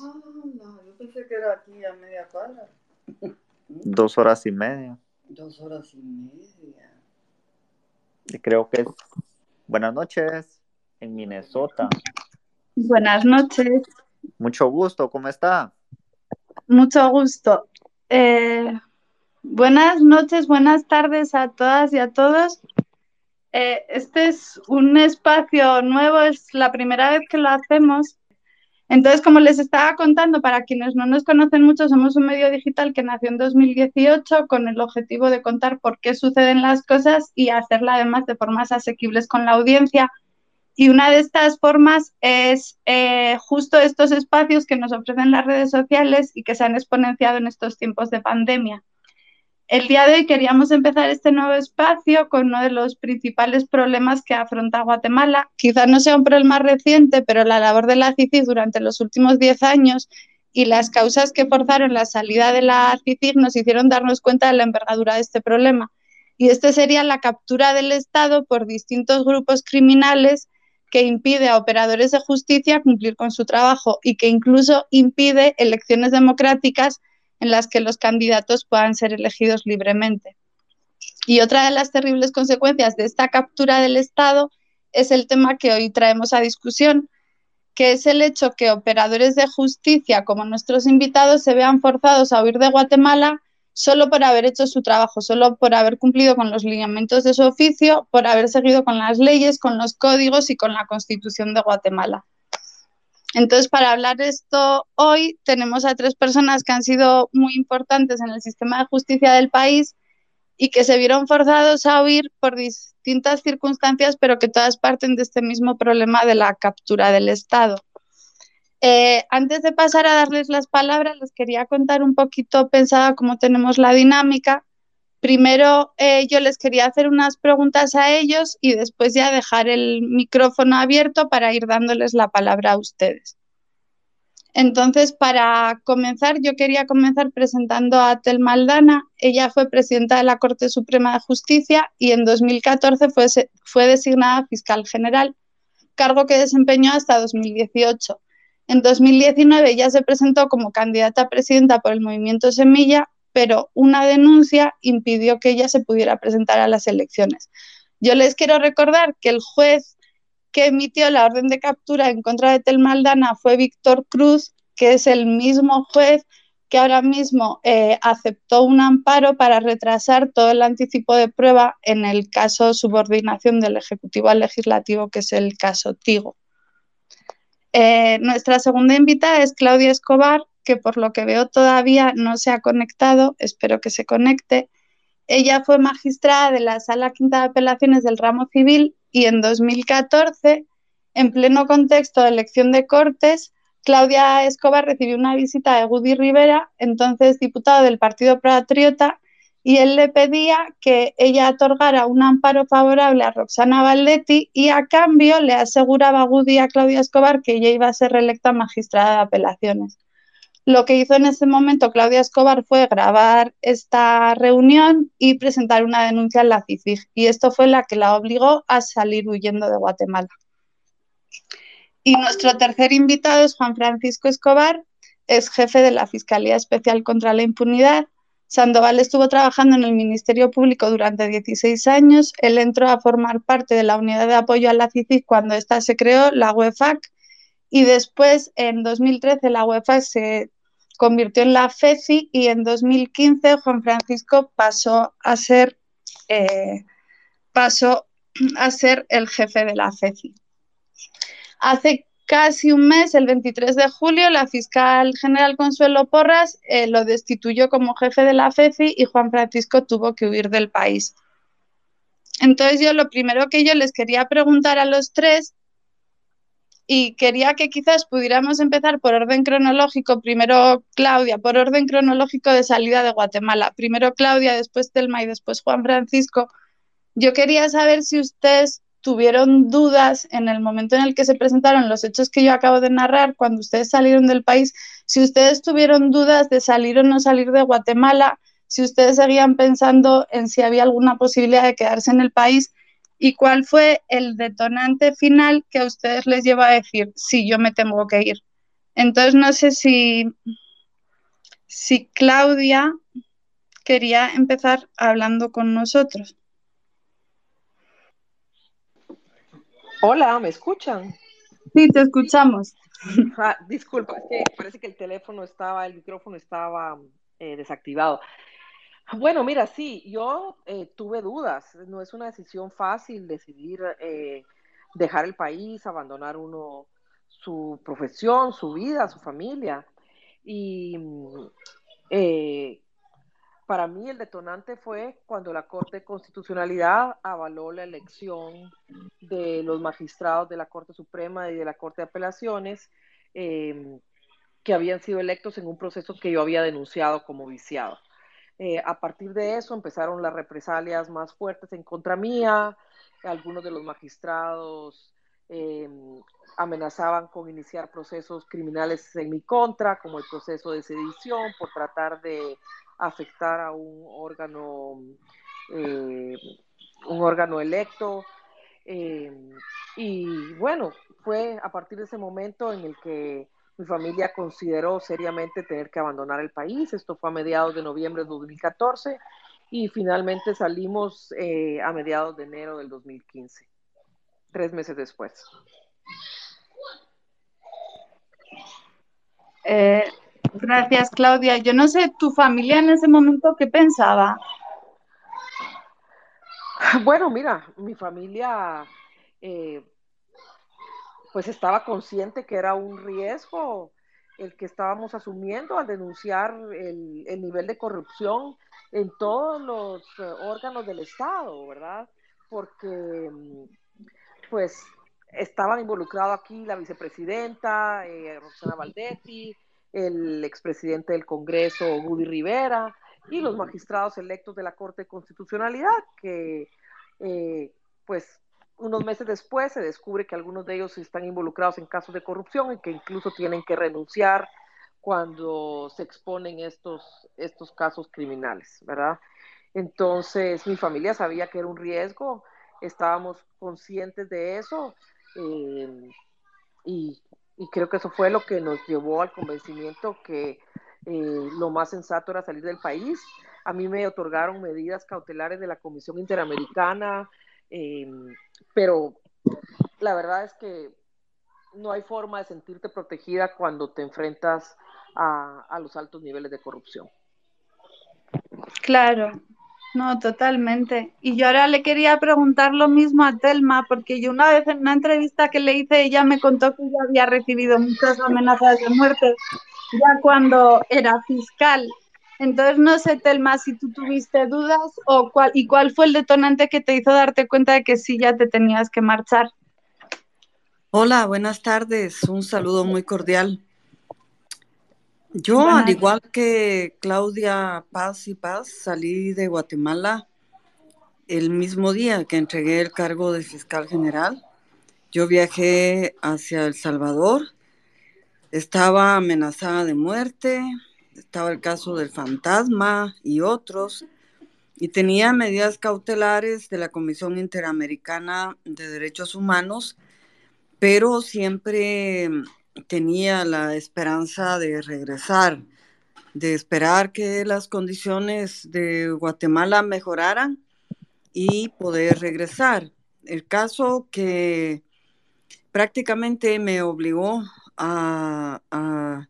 no, yo pensé que era aquí a media cuadra. Dos horas y media. Dos horas y media. Y creo que es buenas noches en Minnesota. Buenas noches. Mucho gusto, ¿cómo está? Mucho gusto. Eh, buenas noches, buenas tardes a todas y a todos. Eh, este es un espacio nuevo, es la primera vez que lo hacemos. Entonces, como les estaba contando, para quienes no nos conocen mucho, somos un medio digital que nació en 2018 con el objetivo de contar por qué suceden las cosas y hacerla además de formas asequibles con la audiencia. Y una de estas formas es eh, justo estos espacios que nos ofrecen las redes sociales y que se han exponenciado en estos tiempos de pandemia. El día de hoy queríamos empezar este nuevo espacio con uno de los principales problemas que afronta Guatemala. Quizás no sea un problema reciente, pero la labor de la CICIG durante los últimos 10 años y las causas que forzaron la salida de la CICIG nos hicieron darnos cuenta de la envergadura de este problema. Y este sería la captura del Estado por distintos grupos criminales que impide a operadores de justicia cumplir con su trabajo y que incluso impide elecciones democráticas en las que los candidatos puedan ser elegidos libremente. Y otra de las terribles consecuencias de esta captura del Estado es el tema que hoy traemos a discusión, que es el hecho que operadores de justicia como nuestros invitados se vean forzados a huir de Guatemala solo por haber hecho su trabajo, solo por haber cumplido con los lineamientos de su oficio, por haber seguido con las leyes, con los códigos y con la constitución de Guatemala. Entonces, para hablar de esto hoy, tenemos a tres personas que han sido muy importantes en el sistema de justicia del país y que se vieron forzados a huir por distintas circunstancias, pero que todas parten de este mismo problema de la captura del Estado. Eh, antes de pasar a darles las palabras, les quería contar un poquito pensada cómo tenemos la dinámica. Primero eh, yo les quería hacer unas preguntas a ellos y después ya dejar el micrófono abierto para ir dándoles la palabra a ustedes. Entonces, para comenzar, yo quería comenzar presentando a Tel Maldana. Ella fue presidenta de la Corte Suprema de Justicia y en 2014 fue, fue designada fiscal general, cargo que desempeñó hasta 2018. En 2019 ella se presentó como candidata a presidenta por el movimiento Semilla pero una denuncia impidió que ella se pudiera presentar a las elecciones. Yo les quiero recordar que el juez que emitió la orden de captura en contra de Telmaldana fue Víctor Cruz, que es el mismo juez que ahora mismo eh, aceptó un amparo para retrasar todo el anticipo de prueba en el caso subordinación del Ejecutivo al Legislativo, que es el caso Tigo. Eh, nuestra segunda invitada es Claudia Escobar, que por lo que veo todavía no se ha conectado, espero que se conecte. Ella fue magistrada de la Sala Quinta de Apelaciones del Ramo Civil y en 2014, en pleno contexto de elección de Cortes, Claudia Escobar recibió una visita de Gudi Rivera, entonces diputado del Partido Patriota, y él le pedía que ella otorgara un amparo favorable a Roxana Valdetti y a cambio le aseguraba a Gudi a Claudia Escobar que ella iba a ser reelecta magistrada de apelaciones. Lo que hizo en ese momento Claudia Escobar fue grabar esta reunión y presentar una denuncia en la CICIG. Y esto fue la que la obligó a salir huyendo de Guatemala. Y nuestro tercer invitado es Juan Francisco Escobar, es jefe de la Fiscalía Especial contra la Impunidad. Sandoval estuvo trabajando en el Ministerio Público durante 16 años. Él entró a formar parte de la unidad de apoyo a la CICIG cuando ésta se creó, la UEFAC, y después, en 2013, la UEFA se convirtió en la FECI y en 2015 Juan Francisco pasó a ser, eh, pasó a ser el jefe de la FECI. Hace casi un mes, el 23 de julio, la fiscal general Consuelo Porras eh, lo destituyó como jefe de la FECI y Juan Francisco tuvo que huir del país. Entonces yo lo primero que yo les quería preguntar a los tres y quería que quizás pudiéramos empezar por orden cronológico. Primero Claudia, por orden cronológico de salida de Guatemala. Primero Claudia, después Telma y después Juan Francisco. Yo quería saber si ustedes tuvieron dudas en el momento en el que se presentaron los hechos que yo acabo de narrar, cuando ustedes salieron del país, si ustedes tuvieron dudas de salir o no salir de Guatemala, si ustedes seguían pensando en si había alguna posibilidad de quedarse en el país ¿Y cuál fue el detonante final que a ustedes les lleva a decir, sí, yo me tengo que ir? Entonces no sé si, si Claudia quería empezar hablando con nosotros. Hola, ¿me escuchan? Sí, te escuchamos. Ah, disculpa, es que parece que el teléfono estaba, el micrófono estaba eh, desactivado. Bueno, mira, sí, yo eh, tuve dudas. No es una decisión fácil decidir eh, dejar el país, abandonar uno su profesión, su vida, su familia. Y eh, para mí el detonante fue cuando la Corte de Constitucionalidad avaló la elección de los magistrados de la Corte Suprema y de la Corte de Apelaciones eh, que habían sido electos en un proceso que yo había denunciado como viciado. Eh, a partir de eso empezaron las represalias más fuertes en contra mía, algunos de los magistrados eh, amenazaban con iniciar procesos criminales en mi contra, como el proceso de sedición, por tratar de afectar a un órgano, eh, un órgano electo. Y bueno, fue a partir de ese momento en el que mi familia consideró seriamente tener que abandonar el país. Esto fue a mediados de noviembre de 2014 y finalmente salimos eh, a mediados de enero del 2015, tres meses después. Eh, gracias, Claudia. Yo no sé, ¿tu familia en ese momento qué pensaba? Bueno, mira, mi familia eh, pues estaba consciente que era un riesgo el que estábamos asumiendo al denunciar el, el nivel de corrupción en todos los uh, órganos del Estado, ¿verdad? Porque pues estaban involucrados aquí la vicepresidenta eh, Roxana Valdetti, el expresidente del Congreso Woody Rivera y los magistrados electos de la Corte de Constitucionalidad, que eh, pues unos meses después se descubre que algunos de ellos están involucrados en casos de corrupción y que incluso tienen que renunciar cuando se exponen estos, estos casos criminales, ¿verdad? Entonces, mi familia sabía que era un riesgo, estábamos conscientes de eso y, y, creo que eso fue lo que nos llevó al convencimiento que eh, lo más sensato era salir del país. A mí me otorgaron medidas cautelares de la Comisión Interamericana, eh, pero la verdad es que no hay forma de sentirte protegida cuando te enfrentas a, los altos niveles de corrupción. Claro, no, totalmente. Y yo ahora le quería preguntar lo mismo a Telma, porque yo una vez en una entrevista que le hice, ella me contó que ya había recibido muchas amenazas de muerte ya cuando era fiscal. Entonces, no sé, Telma, si tú tuviste dudas o cuál, y cuál fue el detonante que te hizo darte cuenta de que sí ya te tenías que marchar. Hola, buenas tardes. Un saludo muy cordial. Yo, al igual que Claudia Paz y Paz, salí de Guatemala el mismo día que entregué el cargo de fiscal general. Yo viajé hacia El Salvador, estaba amenazada de muerte, estaba el caso del fantasma y otros, y tenía medidas cautelares de la Comisión Interamericana de Derechos Humanos, pero siempre tenía la esperanza de regresar, de esperar que las condiciones de Guatemala mejoraran y poder regresar. El caso que prácticamente me obligó a, a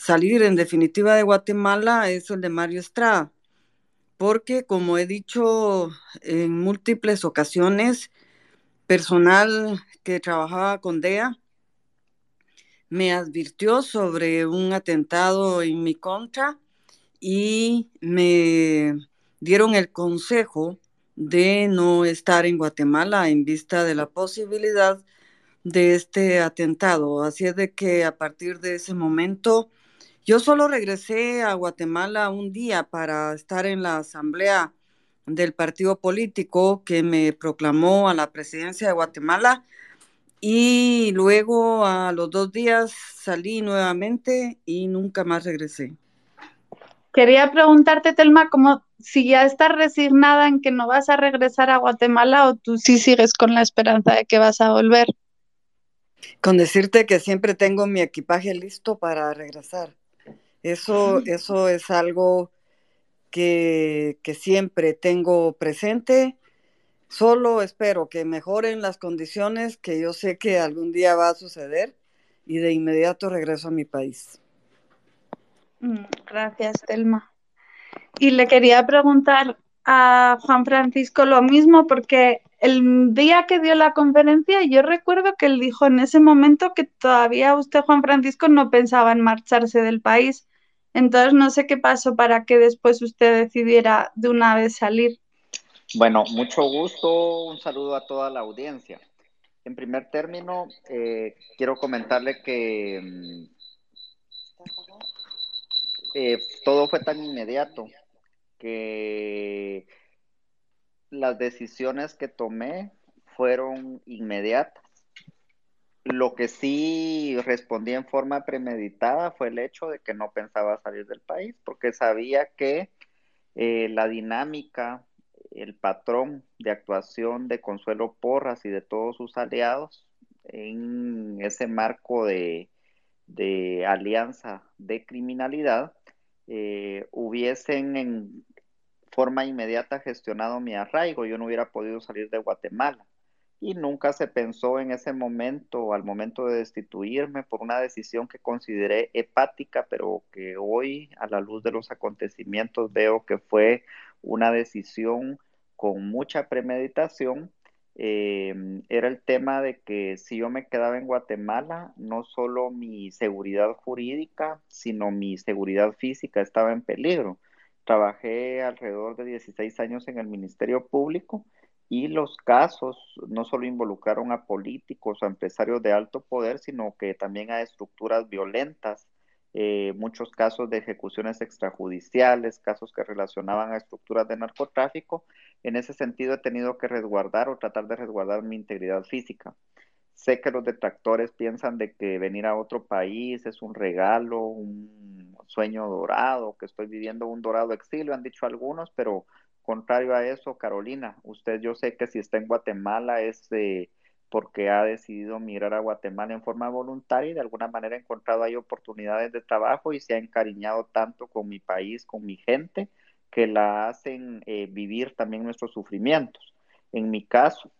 salir en definitiva de Guatemala es el de Mario Estrada, porque como he dicho en múltiples ocasiones, personal que trabajaba con DEA me advirtió sobre un atentado en mi contra y me dieron el consejo de no estar en Guatemala en vista de la posibilidad de este atentado. Así es de que a partir de ese momento yo solo regresé a Guatemala un día para estar en la asamblea del partido político que me proclamó a la presidencia de Guatemala y luego a los dos días salí nuevamente y nunca más regresé. Quería preguntarte, Telma, como si ya estás resignada en que no vas a regresar a Guatemala o tú sí sigues con la esperanza de que vas a volver. Con decirte que siempre tengo mi equipaje listo para regresar. Eso, eso es algo que, que siempre tengo presente. Solo espero que mejoren las condiciones, que yo sé que algún día va a suceder, y de inmediato regreso a mi país. Mm, gracias, Telma. Y le quería preguntar a Juan Francisco lo mismo, porque el día que dio la conferencia, yo recuerdo que él dijo en ese momento que todavía usted, Juan Francisco, no pensaba en marcharse del país. Entonces, no sé qué pasó para que después usted decidiera de una vez salir. Bueno, mucho gusto. Un saludo a toda la audiencia. En primer término, eh, quiero comentarle que mm, eh, todo fue tan inmediato que las decisiones que tomé fueron inmediatas. Lo que sí respondí en forma premeditada fue el hecho de que no pensaba salir del país, porque sabía que eh, la dinámica, el patrón de actuación de Consuelo Porras y de todos sus aliados en ese marco de, alianza de criminalidad eh, hubiesen en forma inmediata gestionado mi arraigo, yo no hubiera podido salir de Guatemala. Y nunca se pensó en ese momento, al momento de destituirme, por una decisión que consideré hepática, pero que hoy, a la luz de los acontecimientos, veo que fue una decisión con mucha premeditación. Eh, era el tema de que si yo me quedaba en Guatemala, no solo mi seguridad jurídica, sino mi seguridad física estaba en peligro Trabajé alrededor de 16 años en el Ministerio Público y los casos no solo involucraron a políticos o empresarios de alto poder, sino que también a estructuras violentas, eh, muchos casos de ejecuciones extrajudiciales, casos que relacionaban a estructuras de narcotráfico. En ese sentido he tenido que resguardar o tratar de resguardar mi integridad física. Sé que los detractores piensan de que venir a otro país es un regalo, un sueño dorado, que estoy viviendo un dorado exilio, han dicho algunos, pero contrario a eso, Carolina, usted yo sé que si está en Guatemala es porque ha decidido mirar a Guatemala en forma voluntaria y de alguna manera ha encontrado ahí oportunidades de trabajo y se ha encariñado tanto con mi país, con mi gente, que la hacen eh, vivir también nuestros sufrimientos. En mi caso,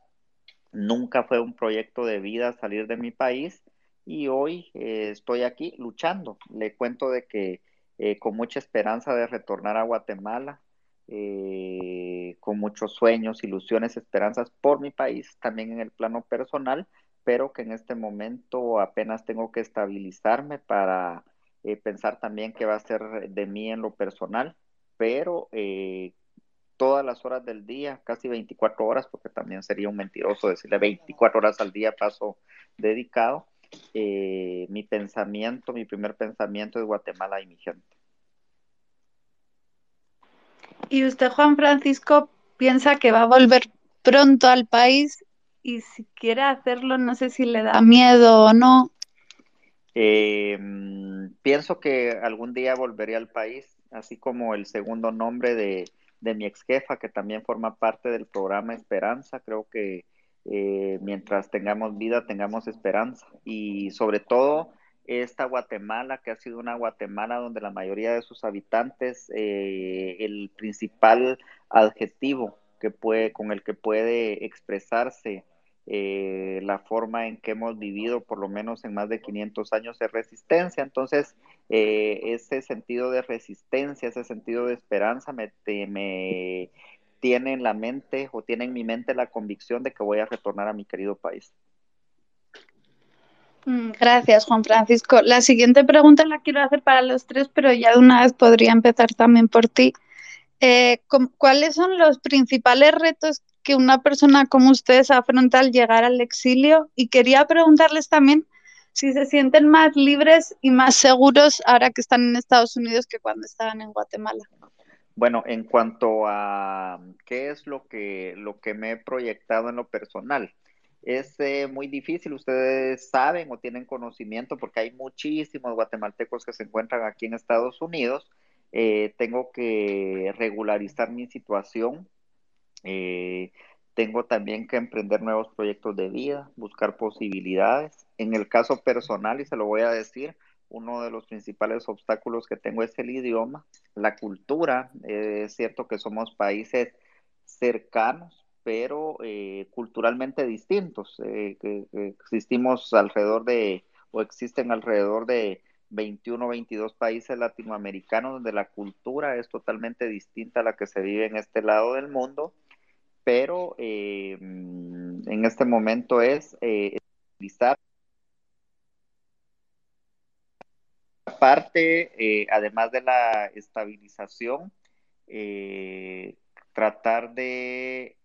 nunca fue un proyecto de vida salir de mi país, y hoy eh, estoy aquí luchando. Le cuento de que eh, con mucha esperanza de retornar a Guatemala, eh, con muchos sueños, ilusiones, esperanzas por mi país, también en el plano personal, pero que en este momento apenas tengo que estabilizarme para pensar también qué va a ser de mí en lo personal, pero todas las horas del día, casi 24 horas, porque también sería un mentiroso decirle 24 horas al día paso dedicado, eh, mi pensamiento, mi primer pensamiento es Guatemala y mi gente. ¿Y usted, Juan Francisco, piensa que va a volver pronto al país? Y si quiere hacerlo, no sé si le da miedo o no. Eh, pienso que algún día volveré al país, así como el segundo nombre de, de mi ex jefa, que también forma parte del programa Esperanza. Creo que eh, mientras tengamos vida, tengamos esperanza. Y sobre todo esta Guatemala, que ha sido una Guatemala donde la mayoría de sus habitantes, eh, el principal adjetivo que puede, con el que puede expresarse eh, la forma en que hemos vivido, por lo menos en más de 500 años, de resistencia. Entonces, ese sentido de resistencia, ese sentido de esperanza me, me, tiene en la mente o tiene en mi mente la convicción de que voy a retornar a mi querido país. Mm, gracias, Juan Francisco. La siguiente pregunta la quiero hacer para los tres, pero ya de una vez podría empezar también por ti. Eh, ¿Cuáles son los principales retos que una persona como ustedes afronta al llegar al exilio? Y quería preguntarles también si se sienten más libres y más seguros ahora que están en Estados Unidos que cuando estaban en Guatemala. Bueno, en cuanto a qué es lo que, lo que me he proyectado en lo personal, es eh, muy difícil, ustedes saben o tienen conocimiento porque hay muchísimos guatemaltecos que se encuentran aquí en Estados Unidos. Eh, tengo que regularizar mi situación. Eh, tengo también que emprender nuevos proyectos de vida, buscar posibilidades. En el caso personal, y se lo voy a decir, uno de los principales obstáculos que tengo es el idioma, la cultura. Eh, es cierto que somos países cercanos, pero eh, culturalmente distintos. Eh, existimos alrededor de, o existen alrededor de 21 o 22 países latinoamericanos donde la cultura es totalmente distinta a la que se vive en este lado del mundo, pero en este momento es utilizar parte, eh, además de la estabilización, eh, tratar de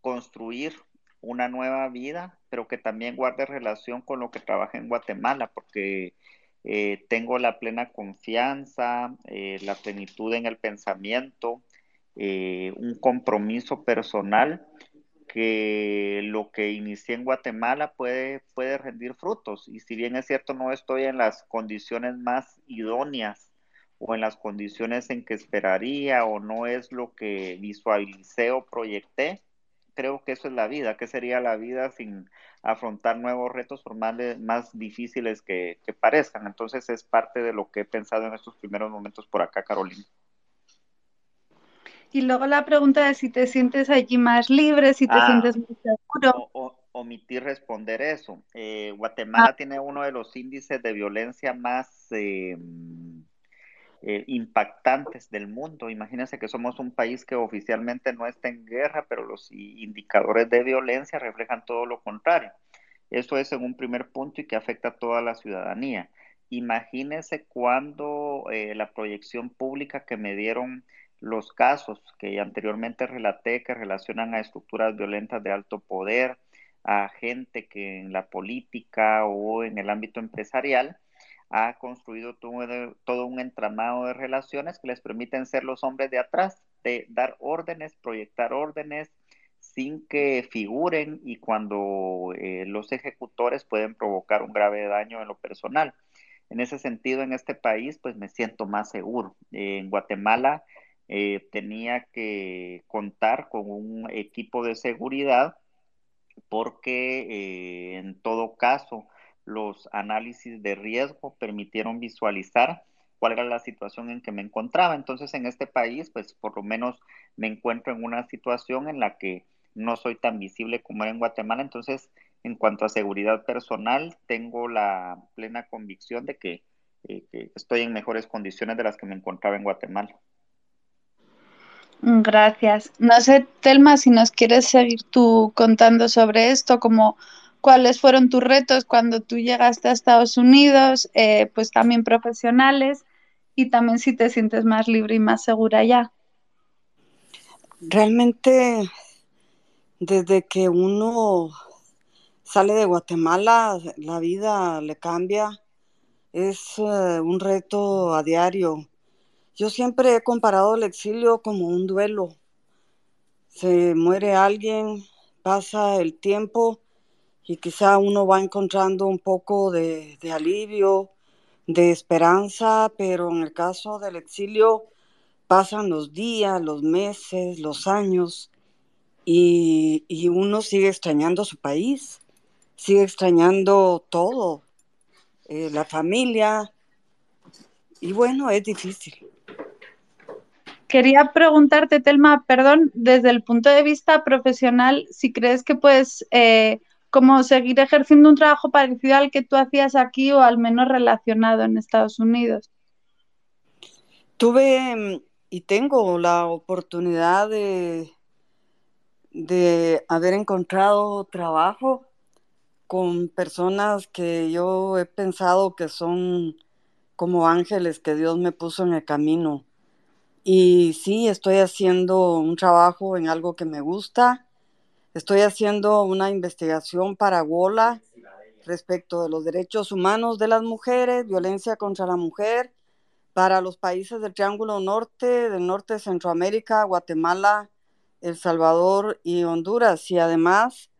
construir una nueva vida, pero que también guarde relación con lo que trabaja en Guatemala, porque eh, tengo la plena confianza, la plenitud en el pensamiento, un compromiso personal que lo que inicié en Guatemala puede, puede rendir frutos. Y si bien es cierto, no estoy en las condiciones más idóneas o en las condiciones en que esperaría o no es lo que visualicé o proyecté, creo que eso es la vida. ¿Qué sería la vida sin afrontar nuevos retos por más, más difíciles que, que parezcan? Entonces es parte de lo que he pensado en estos primeros momentos por acá, Carolina. Y luego la pregunta de si te sientes allí más libre, si te ah, sientes más seguro. omitir responder eso. Eh, Guatemala ah. tiene uno de los índices de violencia más em, eh, impactantes del mundo. Imagínense que somos un país que oficialmente no está en guerra, pero los indicadores de violencia reflejan todo lo contrario. Eso es en un primer punto y que afecta a toda la ciudadanía. Imagínense cuando eh, la proyección pública que me dieron los casos que anteriormente relaté que relacionan a estructuras violentas de alto poder, a gente que en la política o en el ámbito empresarial ha construido todo, un entramado de relaciones que les permiten ser los hombres de atrás, de dar órdenes, proyectar órdenes sin que figuren y cuando eh, los ejecutores pueden provocar un grave daño en lo personal. En ese sentido, en este país, pues me siento más seguro. en Guatemala, eh, tenía que contar con un equipo de seguridad porque eh, en todo caso los análisis de riesgo permitieron visualizar cuál era la situación en que me encontraba. Entonces en este país, pues por lo menos me encuentro en una situación en la que no soy tan visible como era en Guatemala. Entonces, en cuanto a seguridad personal, tengo la plena convicción de que eh, estoy en mejores condiciones de las que me encontraba en Guatemala. Gracias. No sé, Telma, si nos quieres seguir tú contando sobre esto, como cuáles fueron tus retos cuando tú llegaste a Estados Unidos, eh, pues también profesionales, y también si te sientes más libre y más segura ya. Realmente, desde que uno sale de Guatemala, la vida le cambia. Es eh, un reto a diario yo siempre he comparado el exilio como un duelo. Se muere alguien, pasa el tiempo y quizá uno va encontrando un poco de, alivio, de esperanza, pero en el caso del exilio pasan los días, los meses, los años y, uno sigue extrañando su país, sigue extrañando todo, eh, la familia y bueno, es difícil. Quería preguntarte, Telma, perdón, desde el punto de vista profesional, si crees que puedes eh, como seguir ejerciendo un trabajo parecido al que tú hacías aquí o al menos relacionado en Estados Unidos. Tuve mm, y tengo la oportunidad de, de haber encontrado trabajo con personas que yo he pensado que son como ángeles que Dios me puso en el camino y sí, estoy haciendo un trabajo en algo que me gusta. Estoy haciendo una investigación para WOLA respecto de los derechos humanos de las mujeres, violencia contra la mujer, para los países del Triángulo Norte, del norte de Centroamérica, Guatemala, El Salvador y Honduras. Y además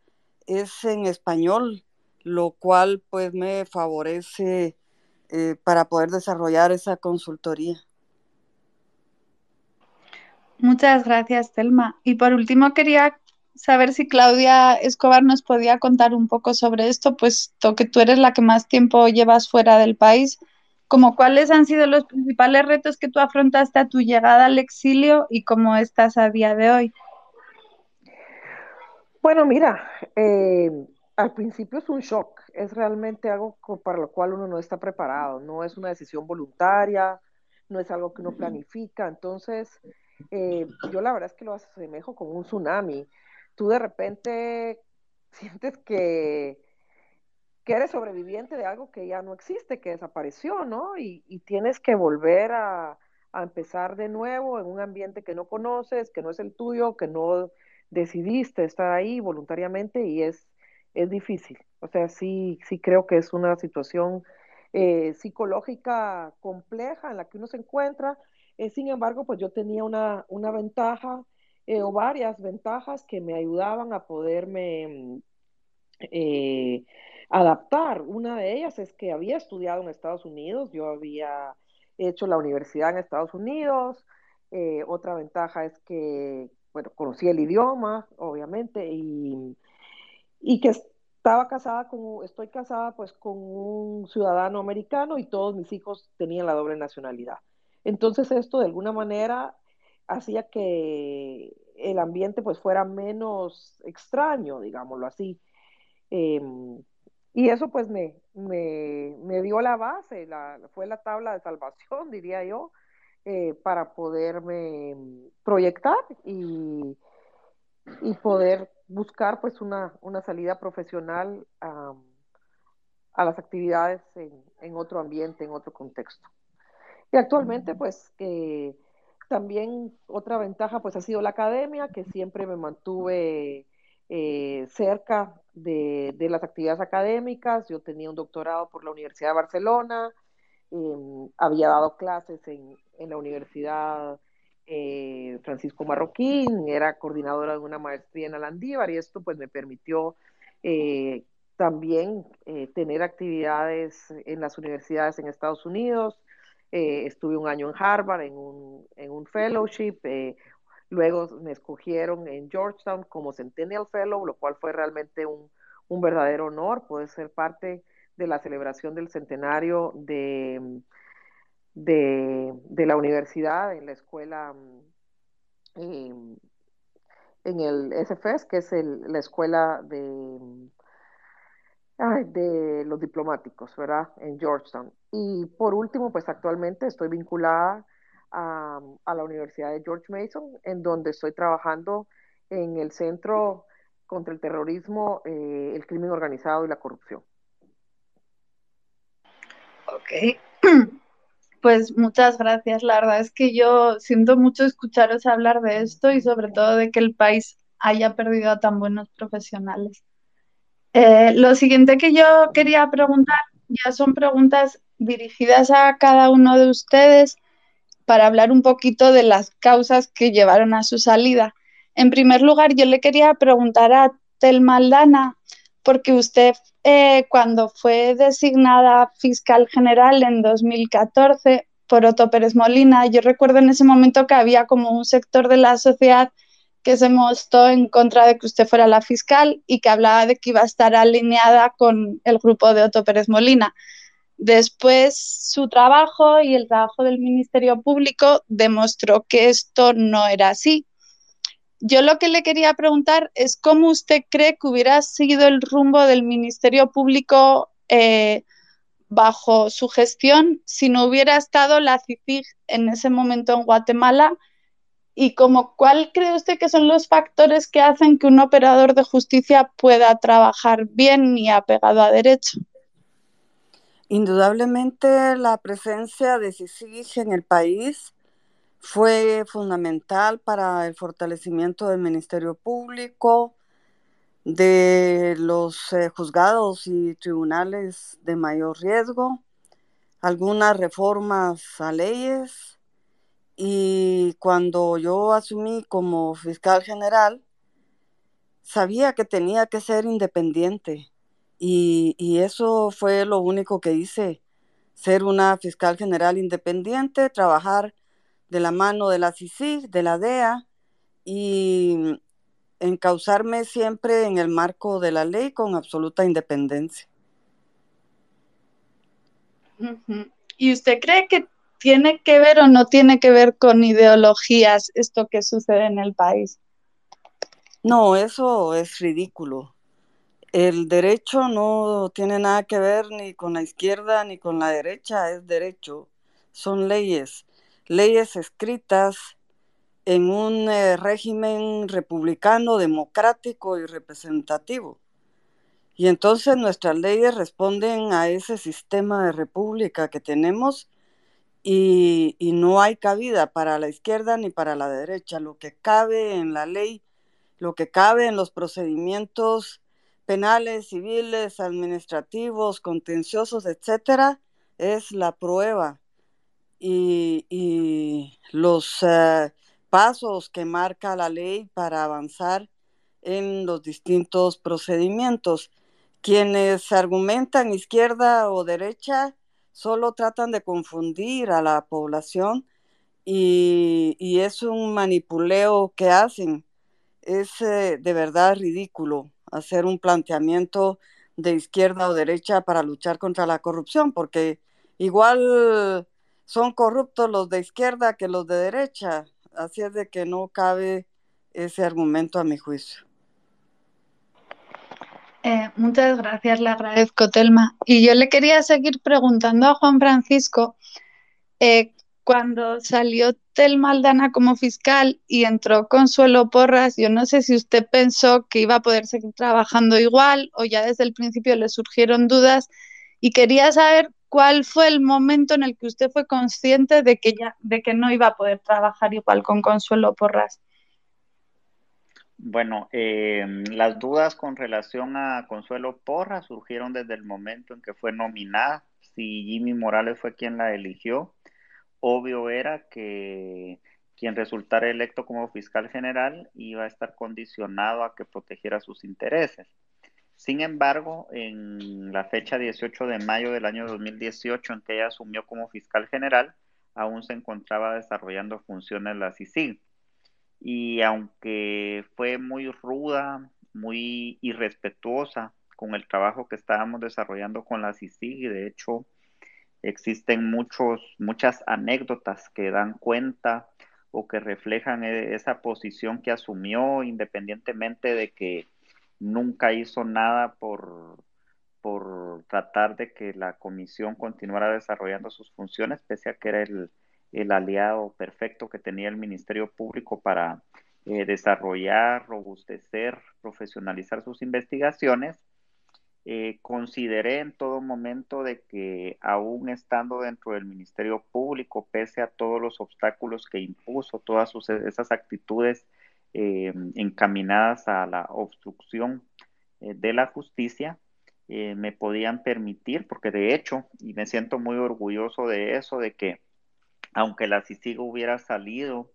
es en español, lo cual pues me favorece eh, para poder desarrollar esa consultoría. Muchas gracias, Telma. Y por último, quería saber si Claudia Escobar nos podía contar un poco sobre esto, puesto que tú eres la que más tiempo llevas fuera del país. Como cuáles han sido los principales retos que tú afrontaste a tu llegada al exilio y cómo estás a día de hoy. Bueno, mira, eh, al principio es un shock, es realmente algo para lo cual uno no está preparado, no es una decisión voluntaria, no es algo que uno planifica, entonces eh, yo la verdad es que lo asemejo con un tsunami. Tú de repente sientes que, que eres sobreviviente de algo que ya no existe, que desapareció, ¿no? Y, y tienes que volver a, a empezar de nuevo en un ambiente que no conoces, que no es el tuyo, que no decidiste estar ahí voluntariamente y es, es difícil. O sea, sí, sí creo que es una situación eh, psicológica compleja en la que uno se encuentra. Eh, sin embargo, pues yo tenía una, una ventaja eh, o varias ventajas que me ayudaban a poderme adaptar. Una de ellas es que había estudiado en Estados Unidos, yo había hecho la universidad en Estados Unidos. otra ventaja es que bueno, conocí el idioma, obviamente, y, y que estaba casada con, estoy casada pues con un ciudadano americano y todos mis hijos tenían la doble nacionalidad. Entonces esto de alguna manera hacía que el ambiente pues fuera menos extraño, digámoslo así. Em, y eso pues me, me, me, dio la base, la, fue la tabla de salvación, diría yo, eh, para poderme proyectar y, y, poder buscar pues una, una salida profesional a, a las actividades en, en, otro ambiente, en otro contexto. Y actualmente pues que también otra ventaja pues ha sido la academia, que siempre me mantuve eh, cerca de, de, las actividades académicas. Yo tenía un doctorado por la Universidad de Barcelona, eh, había dado clases en, la Universidad eh, Francisco Marroquín, era coordinadora de una maestría en Alandívar y esto pues me permitió eh, también eh, tener actividades en las universidades en Estados Unidos. Eh, estuve un año en Harvard en un, en un fellowship, eh, luego me escogieron en Georgetown como Centennial Fellow, lo cual fue realmente un, un verdadero honor poder ser parte de la celebración del centenario de de, de la universidad, en la escuela, eh, en el SFS, que es el, la escuela de, de los diplomáticos, ¿verdad? En Georgetown. Y por último, pues actualmente estoy vinculada a, la Universidad de George Mason, en donde estoy trabajando en el Centro contra el Terrorismo, eh, el Crimen Organizado y la Corrupción. Ok. Pues muchas gracias. La verdad es que yo siento mucho escucharos hablar de esto y sobre todo de que el país haya perdido a tan buenos profesionales. Eh, lo siguiente que yo quería preguntar ya son preguntas dirigidas a cada uno de ustedes para hablar un poquito de las causas que llevaron a su salida. En primer lugar, yo le quería preguntar a Tel Maldana, porque usted eh, cuando fue designada fiscal general en 2014 por Otto Pérez Molina, yo recuerdo en ese momento que había como un sector de la sociedad que se mostró en contra de que usted fuera la fiscal y que hablaba de que iba a estar alineada con el grupo de Otto Pérez Molina. Después su trabajo y el trabajo del Ministerio Público demostró que esto no era así, yo lo que le quería preguntar es cómo usted cree que hubiera seguido el rumbo del Ministerio Público eh, bajo su gestión si no hubiera estado la CICIG en ese momento en Guatemala y como cuál cree usted que son los factores que hacen que un operador de justicia pueda trabajar bien y apegado a derecho. Indudablemente la presencia de CICIG en el país fue fundamental para el fortalecimiento del Ministerio Público, de los eh, juzgados y tribunales de mayor riesgo, algunas reformas a leyes y cuando yo asumí como fiscal general, sabía que tenía que ser independiente y, y eso fue lo único que hice, ser una fiscal general independiente, trabajar de la mano de la CICIG, de la DEA, y encauzarme siempre en el marco de la ley con absoluta independencia. ¿Y usted cree que tiene que ver o no tiene que ver con ideologías esto que sucede en el país? No, eso es ridículo. El derecho no tiene nada que ver ni con la izquierda ni con la derecha, es derecho. Son leyes, leyes escritas en un eh, régimen republicano, democrático y representativo. Y entonces nuestras leyes responden a ese sistema de república que tenemos y, no hay cabida para la izquierda ni para la derecha. Lo que cabe en la ley, lo que cabe en los procedimientos penales, civiles, administrativos, contenciosos, etcétera, es la prueba y, los eh, pasos que marca la ley para avanzar en los distintos procedimientos. Quienes argumentan izquierda o derecha solo tratan de confundir a la población y, es un manipuleo que hacen. Es eh, de verdad ridículo hacer un planteamiento de izquierda o derecha para luchar contra la corrupción, porque igual son corruptos los de izquierda que los de derecha. Así es de que no cabe ese argumento a mi juicio. Eh, muchas gracias, le agradezco, Telma. Y yo le quería seguir preguntando a Juan Francisco, eh, cuando salió Telma Aldana como fiscal y entró Consuelo Porras, yo no sé si usted pensó que iba a poder seguir trabajando igual o ya desde el principio le surgieron dudas y quería saber cuál fue el momento en el que usted fue consciente de que ya de que no iba a poder trabajar igual con Consuelo Porras. Bueno, eh, las dudas con relación a Consuelo Porra surgieron desde el momento en que fue nominada. Si Jimmy Morales fue quien la eligió, obvio era que quien resultara electo como fiscal general iba a estar condicionado a que protegiera sus intereses. Sin embargo, en la fecha 18 de mayo del año 2018, en que ella asumió como fiscal general, aún se encontraba desarrollando funciones la CICIG y aunque fue muy ruda, muy irrespetuosa con el trabajo que estábamos desarrollando con la CICIG y de hecho existen muchos, muchas anécdotas que dan cuenta o que reflejan e, esa posición que asumió independientemente de que nunca hizo nada por, por tratar de que la comisión continuara desarrollando sus funciones, pese a que era el, el aliado perfecto que tenía el Ministerio Público para eh, desarrollar, robustecer, profesionalizar sus investigaciones. Eh, consideré en todo momento de que aún estando dentro del Ministerio Público, pese a todos los obstáculos que impuso, todas esas actitudes eh, encaminadas a la obstrucción de la justicia, me podían permitir, porque de hecho, y me siento muy orgulloso de eso, de que aunque la CICIG hubiera salido,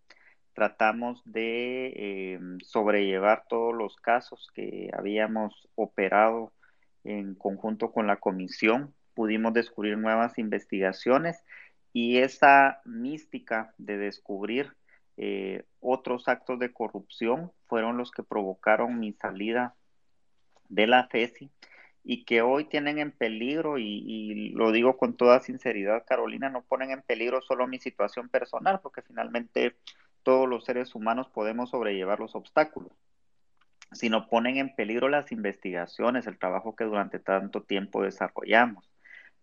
tratamos de eh, sobrellevar todos los casos que habíamos operado en conjunto con la comisión, pudimos descubrir nuevas investigaciones y esa mística de descubrir eh, otros actos de corrupción fueron los que provocaron mi salida de la FESI y que hoy tienen en peligro, y, lo digo con toda sinceridad, Carolina, no ponen en peligro solo mi situación personal, porque finalmente todos los seres humanos podemos sobrellevar los obstáculos, sino ponen en peligro las investigaciones, el trabajo que durante tanto tiempo desarrollamos.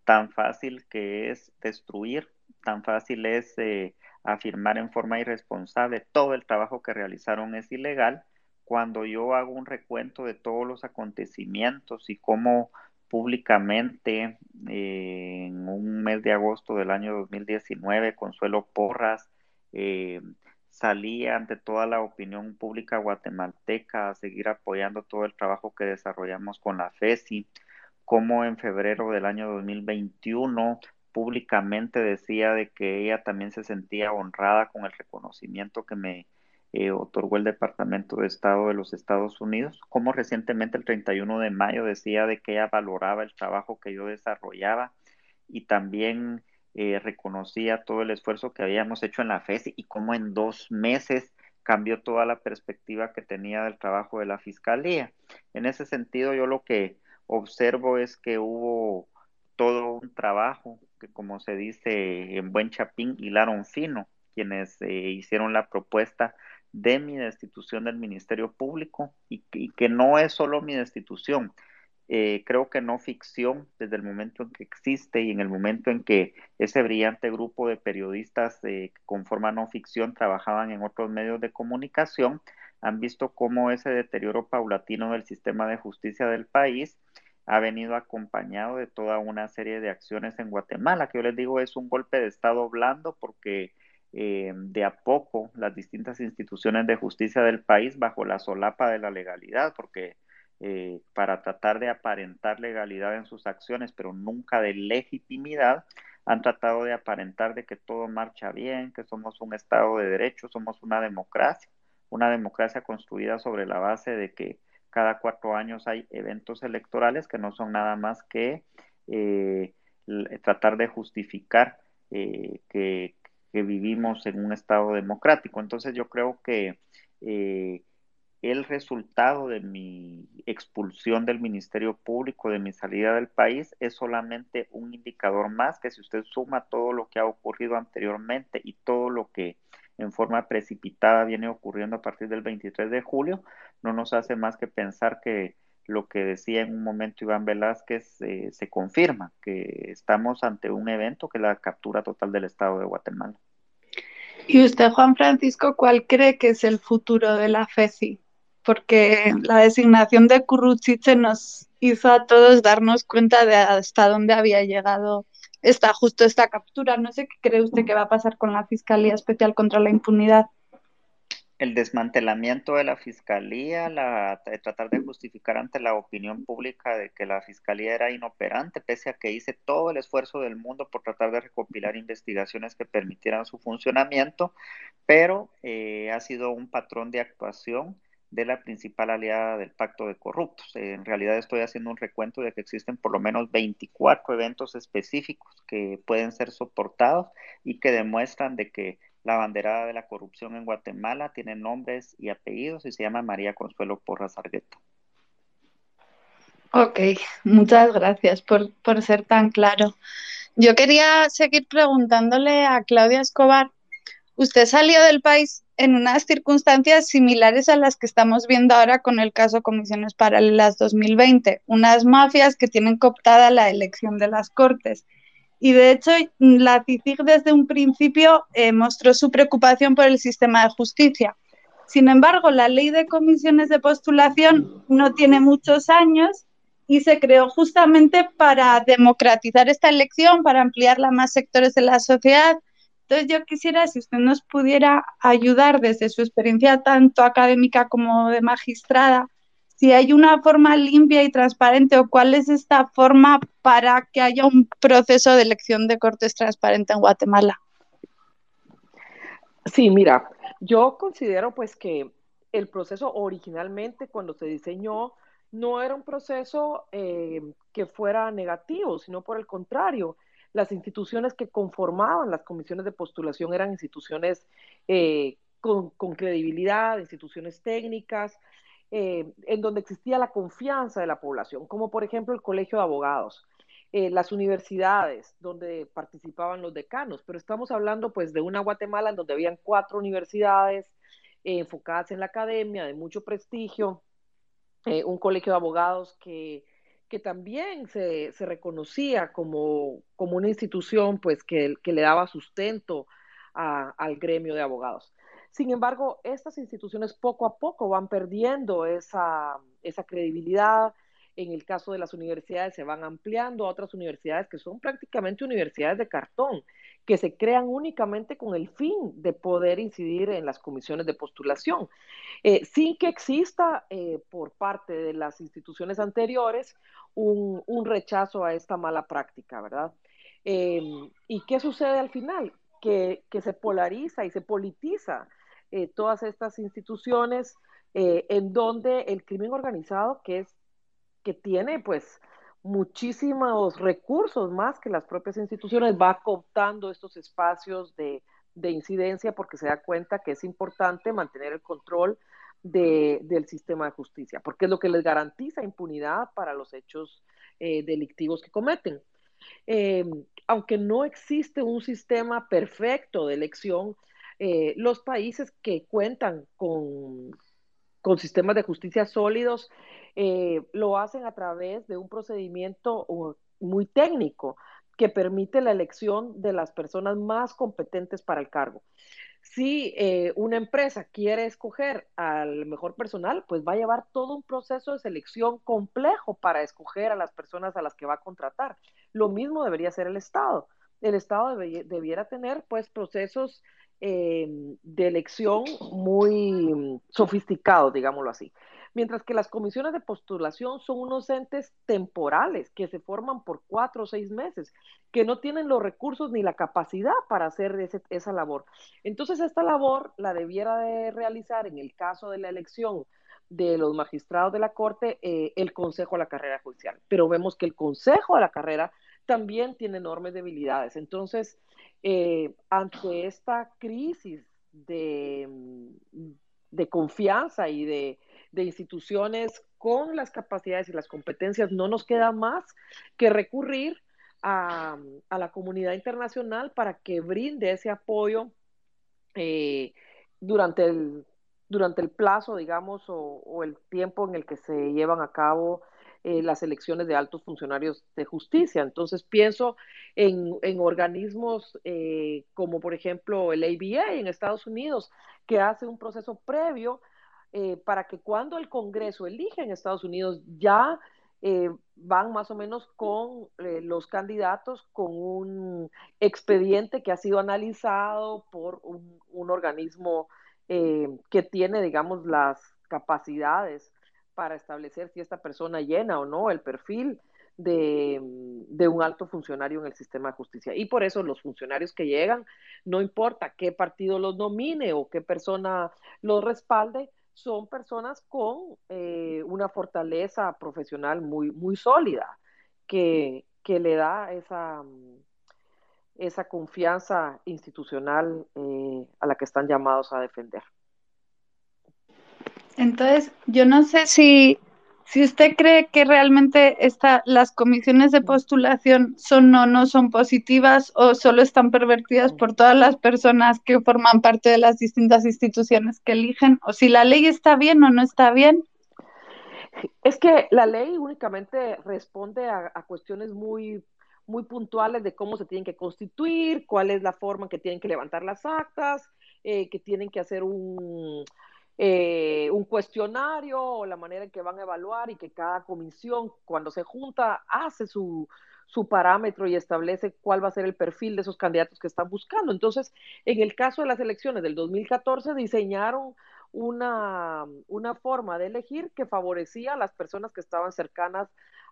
Tan fácil que es destruir, tan fácil es eh, afirmar en forma irresponsable todo el trabajo que realizaron es ilegal, cuando yo hago un recuento de todos los acontecimientos y cómo públicamente eh, en un mes de agosto del año 2019, Consuelo Porras eh, salía ante toda la opinión pública guatemalteca a seguir apoyando todo el trabajo que desarrollamos con la FESI, como en febrero del año 2021 públicamente decía de que ella también se sentía honrada con el reconocimiento que me eh, otorgó el Departamento de Estado de los Estados Unidos, como recientemente el 31 de mayo decía de que ella valoraba el trabajo que yo desarrollaba y también eh, reconocía todo el esfuerzo que habíamos hecho en la FES y cómo en dos meses cambió toda la perspectiva que tenía del trabajo de la fiscalía. En ese sentido, yo lo que observo es que hubo todo un trabajo que, como se dice en buen chapín, hilaron fino, quienes eh, hicieron la propuesta de mi destitución del Ministerio Público y, que no es solo mi destitución. Eh, creo que no ficción, desde el momento en que existe y en el momento en que ese brillante grupo de periodistas eh, que conforman no ficción trabajaban en otros medios de comunicación, han visto cómo ese deterioro paulatino del sistema de justicia del país ha venido acompañado de toda una serie de acciones en Guatemala, que yo les digo es un golpe de Estado blando porque eh, de a poco las distintas instituciones de justicia del país bajo la solapa de la legalidad, porque eh, para tratar de aparentar legalidad en sus acciones, pero nunca de legitimidad, han tratado de aparentar de que todo marcha bien, que somos un Estado de Derecho, somos una democracia, una democracia construida sobre la base de que cada cuatro años hay eventos electorales que no son nada más que eh, tratar de justificar que, que vivimos en un Estado democrático. Entonces yo creo que eh, el resultado de mi expulsión del Ministerio Público, de mi salida del país, es solamente un indicador más que si usted suma todo lo que ha ocurrido anteriormente y todo lo que en forma precipitada viene ocurriendo a partir del 23 de julio, no nos hace más que pensar que lo que decía en un momento Iván Velázquez eh, se confirma, que estamos ante un evento que es la captura total del Estado de Guatemala. ¿Y usted, Juan Francisco, cuál cree que es el futuro de la FECI? Porque la designación de Curruchiche nos hizo a todos darnos cuenta de hasta dónde había llegado esta, justo esta captura. No sé qué cree usted que va a pasar con la Fiscalía Especial contra la Impunidad el desmantelamiento de la fiscalía, la, tratar de justificar ante la opinión pública de que la fiscalía era inoperante, pese a que hice todo el esfuerzo del mundo por tratar de recopilar investigaciones que permitieran su funcionamiento, pero eh, ha sido un patrón de actuación de la principal aliada del pacto de corruptos. en realidad estoy haciendo un recuento de que existen por lo menos 24 eventos específicos que pueden ser soportados y que demuestran de que la banderada de la corrupción en Guatemala tiene nombres y apellidos y se llama María Consuelo Porras Argueta. Ok, muchas gracias por, por ser tan claro. Yo quería seguir preguntándole a Claudia Escobar. Usted salió del país en unas circunstancias similares a las que estamos viendo ahora con el caso Comisiones Paralelas 2020, unas mafias que tienen cooptada la elección de las Cortes y de hecho, la CICIG desde un principio eh, mostró su preocupación por el sistema de justicia. Sin embargo, la ley de comisiones de postulación no tiene muchos años y se creó justamente para democratizar esta elección, para ampliarla a más sectores de la sociedad. Entonces, yo quisiera, si usted nos pudiera ayudar desde su experiencia tanto académica como de magistrada, si hay una forma limpia y transparente o cuál es esta forma para que haya un proceso de elección de cortes transparente en Guatemala. Sí, mira, yo considero pues que el proceso originalmente cuando se diseñó no era un proceso eh, que fuera negativo, sino por el contrario, las instituciones que conformaban las comisiones de postulación eran instituciones eh, con, con, credibilidad, instituciones técnicas, eh, en donde existía la confianza de la población, como por ejemplo el Colegio de Abogados, eh, las universidades donde participaban los decanos, pero estamos hablando pues de una Guatemala en donde habían cuatro universidades eh, enfocadas en la academia, de mucho prestigio, un colegio de abogados que, que también se, se reconocía como, como, una institución pues que, que le daba sustento al gremio de abogados. Sin embargo, estas instituciones poco a poco van perdiendo esa, esa credibilidad. En el caso de las universidades se van ampliando a otras universidades que son prácticamente universidades de cartón, que se crean únicamente con el fin de poder incidir en las comisiones de postulación, eh, sin que exista eh, por parte de las instituciones anteriores un, un rechazo a esta mala práctica, ¿verdad? Eh, ¿Y qué sucede al final? Que, que, se polariza y se politiza eh, todas estas instituciones eh, en donde el crimen organizado, que es que tiene pues muchísimos recursos más que las propias instituciones, va cooptando estos espacios de, de incidencia porque se da cuenta que es importante mantener el control de, del sistema de justicia, porque es lo que les garantiza impunidad para los hechos eh, delictivos que cometen. Eh, aunque no existe un sistema perfecto de elección, eh, los países que cuentan con, con sistemas de justicia sólidos lo hacen a través de un procedimiento muy técnico que permite la elección de las personas más competentes para el cargo. Si eh, una empresa quiere escoger al mejor personal, pues va a llevar todo un proceso de selección complejo para escoger a las personas a las que va a contratar. Lo mismo debería ser el Estado. El Estado debiera tener pues procesos eh, de elección muy sofisticados, digámoslo así mientras que las comisiones de postulación son unos entes temporales que se forman por cuatro o seis meses, que no tienen los recursos ni la capacidad para hacer esa labor. Entonces, esta labor la debiera de realizar en el caso de la elección de los magistrados de la Corte eh, el Consejo de la Carrera Judicial. Pero vemos que el Consejo de la Carrera también tiene enormes debilidades. Entonces, eh, ante esta crisis de, de confianza y de, de instituciones con las capacidades y las competencias, no nos queda más que recurrir a, la comunidad internacional para que brinde ese apoyo eh, durante, el, durante el plazo, digamos, o, el tiempo en el que se llevan a cabo eh, las elecciones de altos funcionarios de justicia. Entonces pienso en, organismos eh, como por ejemplo el ABA en Estados Unidos, que hace un proceso previo eh, para que cuando el Congreso elige en Estados Unidos ya eh, van más o menos con eh, los candidatos con un expediente que ha sido analizado por un, organismo que tiene, digamos, las capacidades para establecer si esta persona llena o no el perfil de, un alto funcionario en el sistema de justicia. Y por eso los funcionarios que llegan, no importa qué partido los nomine o qué persona los respalde, son personas con eh, una fortaleza profesional muy, muy sólida, que, le da esa, esa confianza institucional eh, a la que están llamados a defender. Entonces, yo no sé si si usted cree que realmente las comisiones de postulación son o no son positivas o solo están pervertidas por todas las personas que forman parte de las distintas instituciones que eligen, o si la ley está bien o no está bien. Es que la ley únicamente responde a, cuestiones muy, muy puntuales de cómo se tienen que constituir, cuál es la forma en que tienen que levantar las actas, eh, que tienen que hacer un, eh, un cuestionario o la manera en que van a evaluar y que cada comisión cuando se junta hace su, su parámetro y establece cuál va a ser el perfil de esos candidatos que están buscando. Entonces, en el caso de las elecciones del 2014, diseñaron una, una forma de elegir que favorecía a las personas que estaban cercanas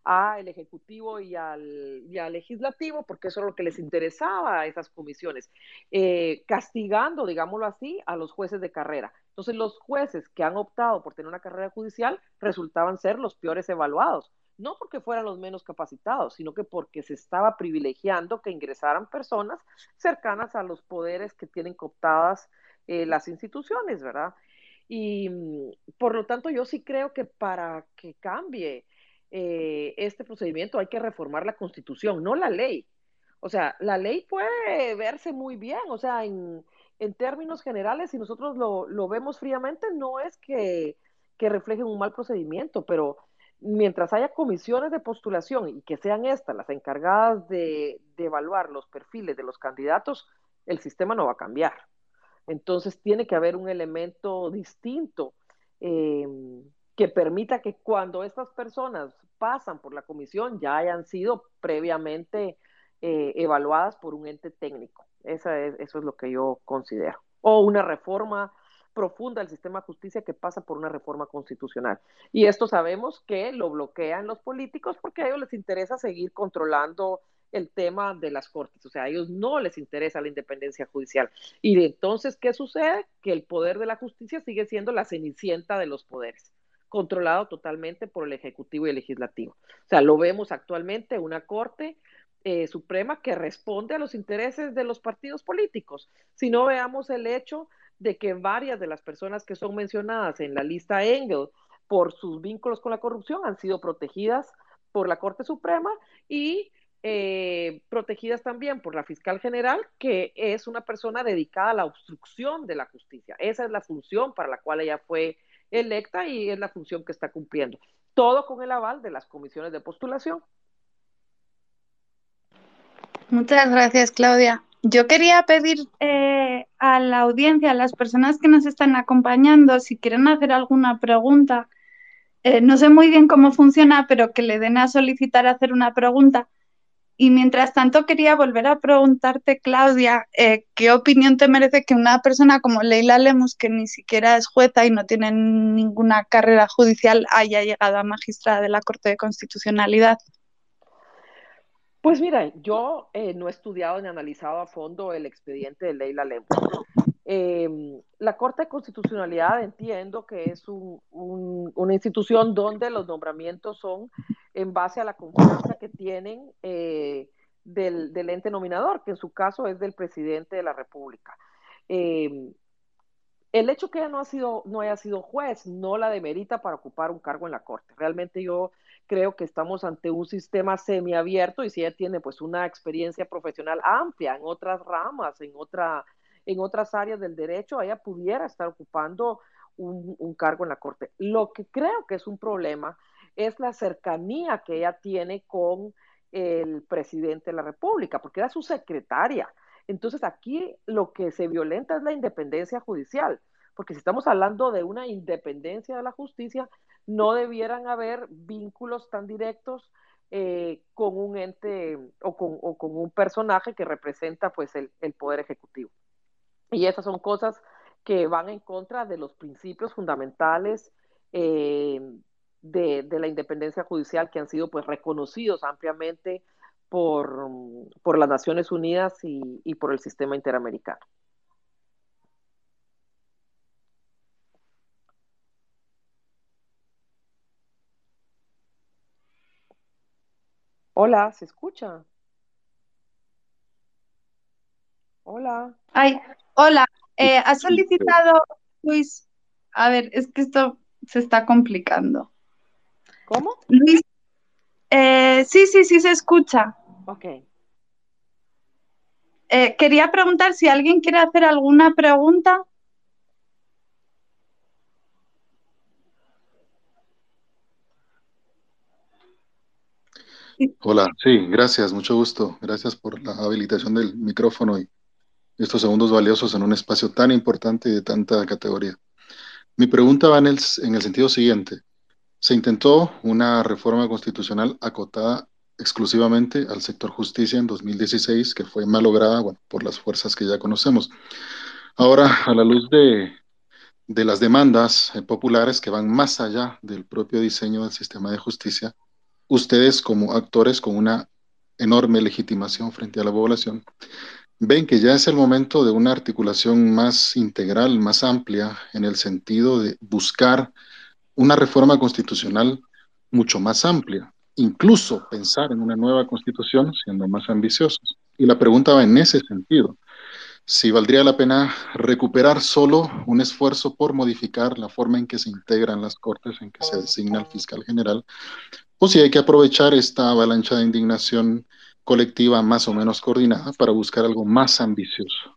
al Ejecutivo y al, y al, Legislativo, porque eso es lo que les interesaba a esas comisiones, eh, castigando, digámoslo así, a los jueces de carrera. Entonces, los jueces que han optado por tener una carrera judicial resultaban ser los peores evaluados, no porque fueran los menos capacitados, sino que porque se estaba privilegiando que ingresaran personas cercanas a los poderes que tienen cooptadas eh, las instituciones, ¿verdad? Y mm, por lo tanto, yo sí creo que para que cambie eh, este procedimiento hay que reformar la constitución, no la ley. O sea, la ley puede verse muy bien, o sea, en, en términos generales, si nosotros lo, lo vemos fríamente, no es que, que, reflejen un mal procedimiento, pero mientras haya comisiones de postulación y que sean estas las encargadas de, de evaluar los perfiles de los candidatos, el sistema no va a cambiar. Entonces tiene que haber un elemento distinto eh, que permita que cuando estas personas pasan por la comisión ya hayan sido previamente eh, evaluadas por un ente técnico. Esa es, eso es lo que yo considero. O una reforma profunda del sistema de justicia que pasa por una reforma constitucional. Y esto sabemos que lo bloquean los políticos porque a ellos les interesa seguir controlando el tema de las cortes, o sea, a ellos no les interesa la independencia judicial. Y entonces, ¿qué sucede? Que el poder de la justicia sigue siendo la cenicienta de los poderes, controlado totalmente por el Ejecutivo y el Legislativo. O sea, lo vemos actualmente, una corte eh, Suprema que responde a los intereses de los partidos políticos. Si no veamos el hecho de que varias de las personas que son mencionadas en la lista Engel por sus vínculos con la corrupción han sido protegidas por la Corte Suprema y eh, protegidas también por la fiscal general, que es una persona dedicada a la obstrucción de la justicia. Esa es la función para la cual ella fue electa y es la función que está cumpliendo. Todo con el aval de las comisiones de postulación. Muchas gracias, Claudia. Yo quería pedir eh, a la audiencia, a las personas que nos están acompañando, si quieren hacer alguna pregunta. Eh, no sé muy bien cómo funciona, pero que le den a solicitar hacer una pregunta. Y mientras tanto, quería volver a preguntarte, Claudia, eh, ¿qué opinión te merece que una persona como Leila Lemus, que ni siquiera es jueza y no tiene ninguna carrera judicial, haya llegado a magistrada de la Corte de Constitucionalidad? Pues mira, yo eh, no he estudiado ni analizado a fondo el expediente de Leila Lemus. Em, la Corte de Constitucionalidad entiendo que es una institución donde los nombramientos son en base a la confianza que tienen eh, del, ente nominador, que en su caso es del presidente de la República. Em, el hecho que ella no, ha sido, no haya sido juez no la demerita para ocupar un cargo en la Corte. Realmente yo creo que estamos ante un sistema semiabierto y si ella tiene pues una experiencia profesional amplia en otras ramas, en, otra, en otras áreas del derecho, ella pudiera estar ocupando un, cargo en la Corte. Lo que creo que es un problema es la cercanía que ella tiene con el presidente de la República, porque era su secretaria. Entonces aquí lo que se violenta es la independencia judicial, porque si estamos hablando de una independencia de la justicia, no debieran haber vínculos tan directos eh, con un ente o con, un personaje que representa pues el, poder ejecutivo. Y esas son cosas que van en contra de los principios fundamentales eh, de, la independencia judicial que han sido pues reconocidos ampliamente por, por las Naciones Unidas y por el sistema interamericano. Hola, ¿se escucha? Hola. Ay, hola. Eh, ¿Ha solicitado, Luis? A ver, es que esto se está complicando. ¿Cómo? Luis. Eh, sí, sí, sí se escucha. Ok. Eh, quería preguntar si alguien quiere hacer alguna pregunta. Hola, sí, gracias, mucho gusto. Gracias por la habilitación del micrófono y estos segundos valiosos en un espacio tan importante y de tanta categoría. Mi pregunta va en el, en el sentido siguiente. Se intentó una reforma constitucional acotada exclusivamente al sector justicia en 2016, que fue malograda por las fuerzas que ya conocemos. Ahora, a la luz de, de las demandas eh, populares que van más allá del propio diseño del sistema de justicia, ustedes como actores con una enorme legitimación frente a la población, ven que ya es el momento de una articulación más integral, más amplia, en el sentido de buscar una reforma constitucional mucho más amplia, incluso pensar en una nueva constitución siendo más ambiciosos. Y la pregunta va en ese sentido. Si valdría la pena recuperar solo un esfuerzo por modificar la forma en que se integran las cortes, en que se designa el fiscal general, o si hay que aprovechar esta avalancha de indignación colectiva más o menos coordinada para buscar algo más ambicioso.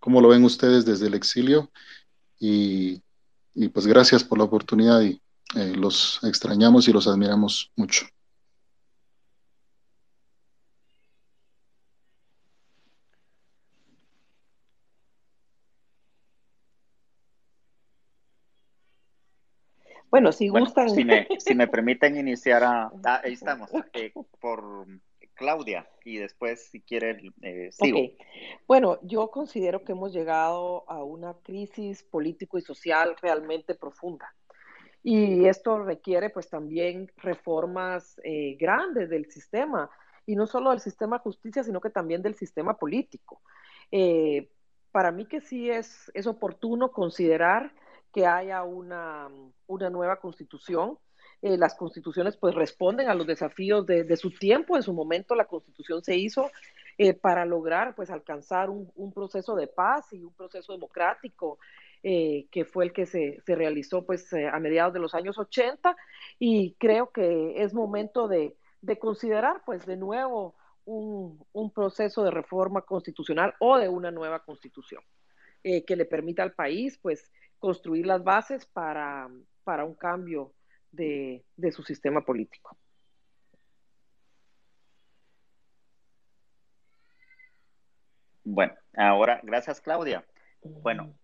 ¿Cómo lo ven ustedes desde el exilio? Y, pues gracias por la oportunidad y eh, los extrañamos y los admiramos mucho. Bueno, si gustan. Si me, si me, permiten iniciar a. Ah, ahí estamos, eh, por Claudia, y después, si quieren, eh, sigo. Bueno, yo considero que hemos llegado a una crisis político y social realmente profunda. Y esto requiere, pues, también reformas eh, grandes del sistema, y no solo del sistema justicia, sino que también del sistema político. para mí que sí es, es oportuno considerar que haya una, una nueva constitución. Eh, las constituciones pues responden a los desafíos de, su tiempo. En su momento la constitución se hizo eh, para lograr pues alcanzar un, proceso de paz y un proceso democrático eh, que fue el que se, realizó pues a mediados de los años 80 y creo que es momento de, considerar pues de nuevo un, proceso de reforma constitucional o de una nueva constitución que le permita al país pues construir las bases para, para un cambio de, su sistema político. Bueno, ahora, gracias Claudia. Bueno,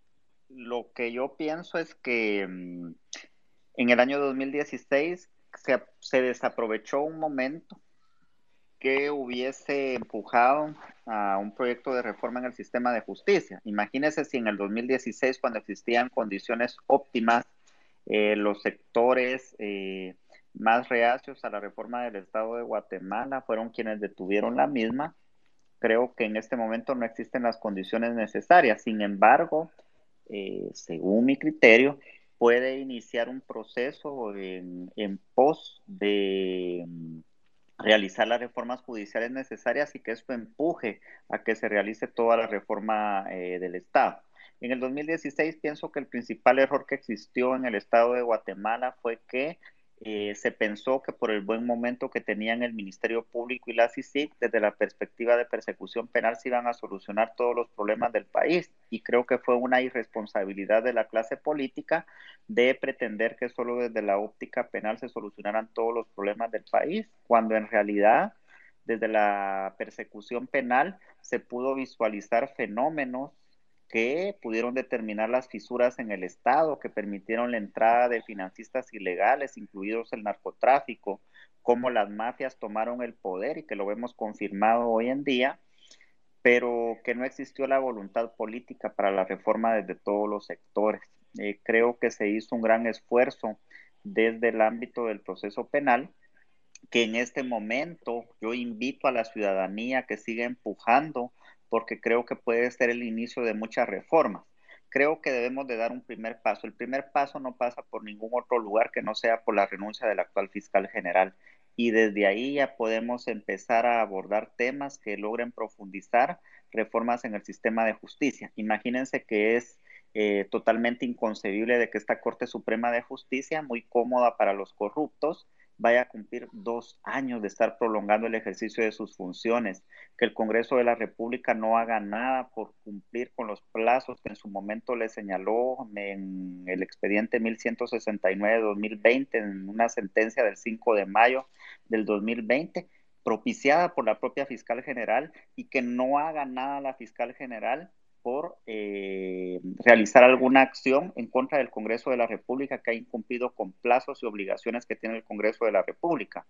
lo que yo pienso es que mm, en el año 2016 se, se, desaprovechó un momento que hubiese empujado a un proyecto de reforma en el sistema de justicia. Imagínense si en el 2016, cuando existían condiciones óptimas eh, los sectores eh, más reacios a la reforma del Estado de Guatemala fueron quienes detuvieron la misma. Creo que en este momento no existen las condiciones necesarias. Sin embargo, eh, según mi criterio, puede iniciar un proceso en, pos de mm, realizar las reformas judiciales necesarias y que esto empuje a que se realice toda la reforma del Estado. En el 2016 pienso que el principal error que existió en el estado de Guatemala fue que eh, se pensó que por el buen momento que tenían el Ministerio Público y la CICIC, desde la perspectiva de persecución penal, se iban a solucionar todos los problemas del país. Y creo que fue una irresponsabilidad de la clase política de pretender que solo desde la óptica penal se solucionaran todos los problemas del país, cuando en realidad desde la persecución penal se pudo visualizar fenómenos que pudieron determinar las fisuras en el Estado, que permitieron la entrada de financistas ilegales, incluidos el narcotráfico, cómo las mafias tomaron el poder y que lo vemos confirmado hoy en día, pero que no existió la voluntad política para la reforma desde todos los sectores. Eh, creo que se hizo un gran esfuerzo desde el ámbito del proceso penal, que en este momento yo invito a la ciudadanía que siga empujando porque creo que puede ser el inicio de muchas reformas. Creo que debemos de dar un primer paso. El primer paso no pasa por ningún otro lugar que no sea por la renuncia del actual fiscal general. Y desde ahí ya podemos empezar a abordar temas que logren profundizar reformas en el sistema de justicia. Imagínense que es eh, totalmente inconcebible de que esta Corte Suprema de Justicia, muy cómoda para los corruptos, vaya a cumplir dos años de estar prolongando el ejercicio de sus funciones, que el Congreso de la República no haga nada por cumplir con los plazos que en su momento le señaló en el expediente 1169-2020, en una sentencia del 5 de mayo del 2020, propiciada por la propia fiscal general, y que no haga nada la fiscal general por eh, realizar alguna acción en contra del Congreso de la República que ha incumplido con plazos y obligaciones que tiene el Congreso de la República.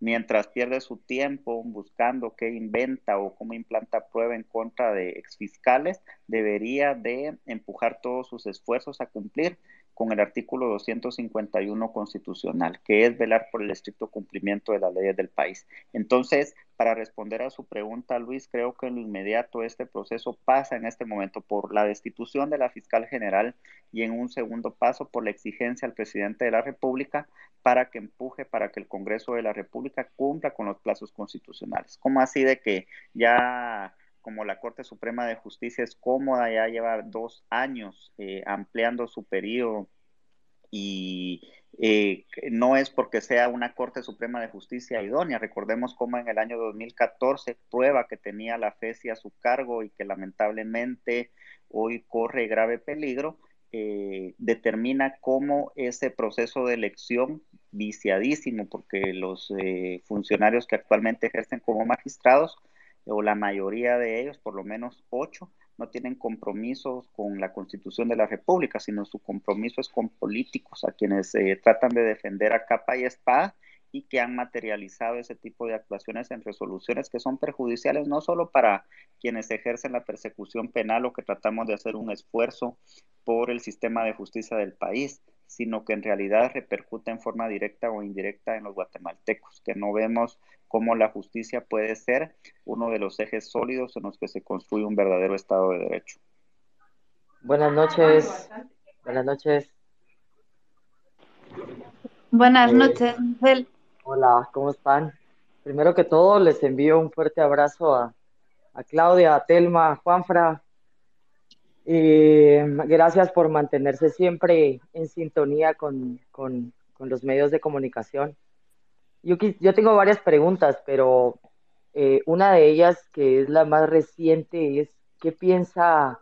Mientras pierde su tiempo buscando qué inventa o cómo implanta prueba en contra de exfiscales, debería de empujar todos sus esfuerzos a cumplir con el artículo 251 constitucional, que es velar por el estricto cumplimiento de las leyes del país. Entonces, para responder a su pregunta, Luis, creo que en lo inmediato este proceso pasa en este momento por la destitución de la fiscal general y en un segundo paso por la exigencia al presidente de la República para que empuje para que el Congreso de la República cumpla con los plazos constitucionales. ¿Cómo así de que ya como la Corte Suprema de Justicia es cómoda, ya lleva dos años eh, ampliando su periodo y eh, no es porque sea una Corte Suprema de Justicia idónea. Recordemos cómo en el año 2014 prueba que tenía la FESI a su cargo y que lamentablemente hoy corre grave peligro, eh, determina cómo ese proceso de elección viciadísimo, porque los funcionarios que actualmente ejercen como magistrados o la mayoría de ellos, por lo menos ocho, no tienen compromisos con la Constitución de la República, sino su compromiso es con políticos a quienes eh, tratan de defender a capa y espada y que han materializado ese tipo de actuaciones en resoluciones que son perjudiciales no solo para quienes ejercen la persecución penal o que tratamos de hacer un esfuerzo por el sistema de justicia del país, sino que en realidad repercute en forma directa o indirecta en los guatemaltecos, que no vemos cómo la justicia puede ser uno de los ejes sólidos en los que se construye un verdadero Estado de Derecho. Buenas noches. Buenas noches. Buenas noches, Hola, ¿cómo están? Primero que todo, les envío un fuerte abrazo a, a Claudia, a Telma, a Juanfra. Y gracias por mantenerse siempre en sintonía con, con, con los medios de comunicación. Yo, yo tengo varias preguntas, pero eh, una de ellas, que es la más reciente, es ¿qué piensa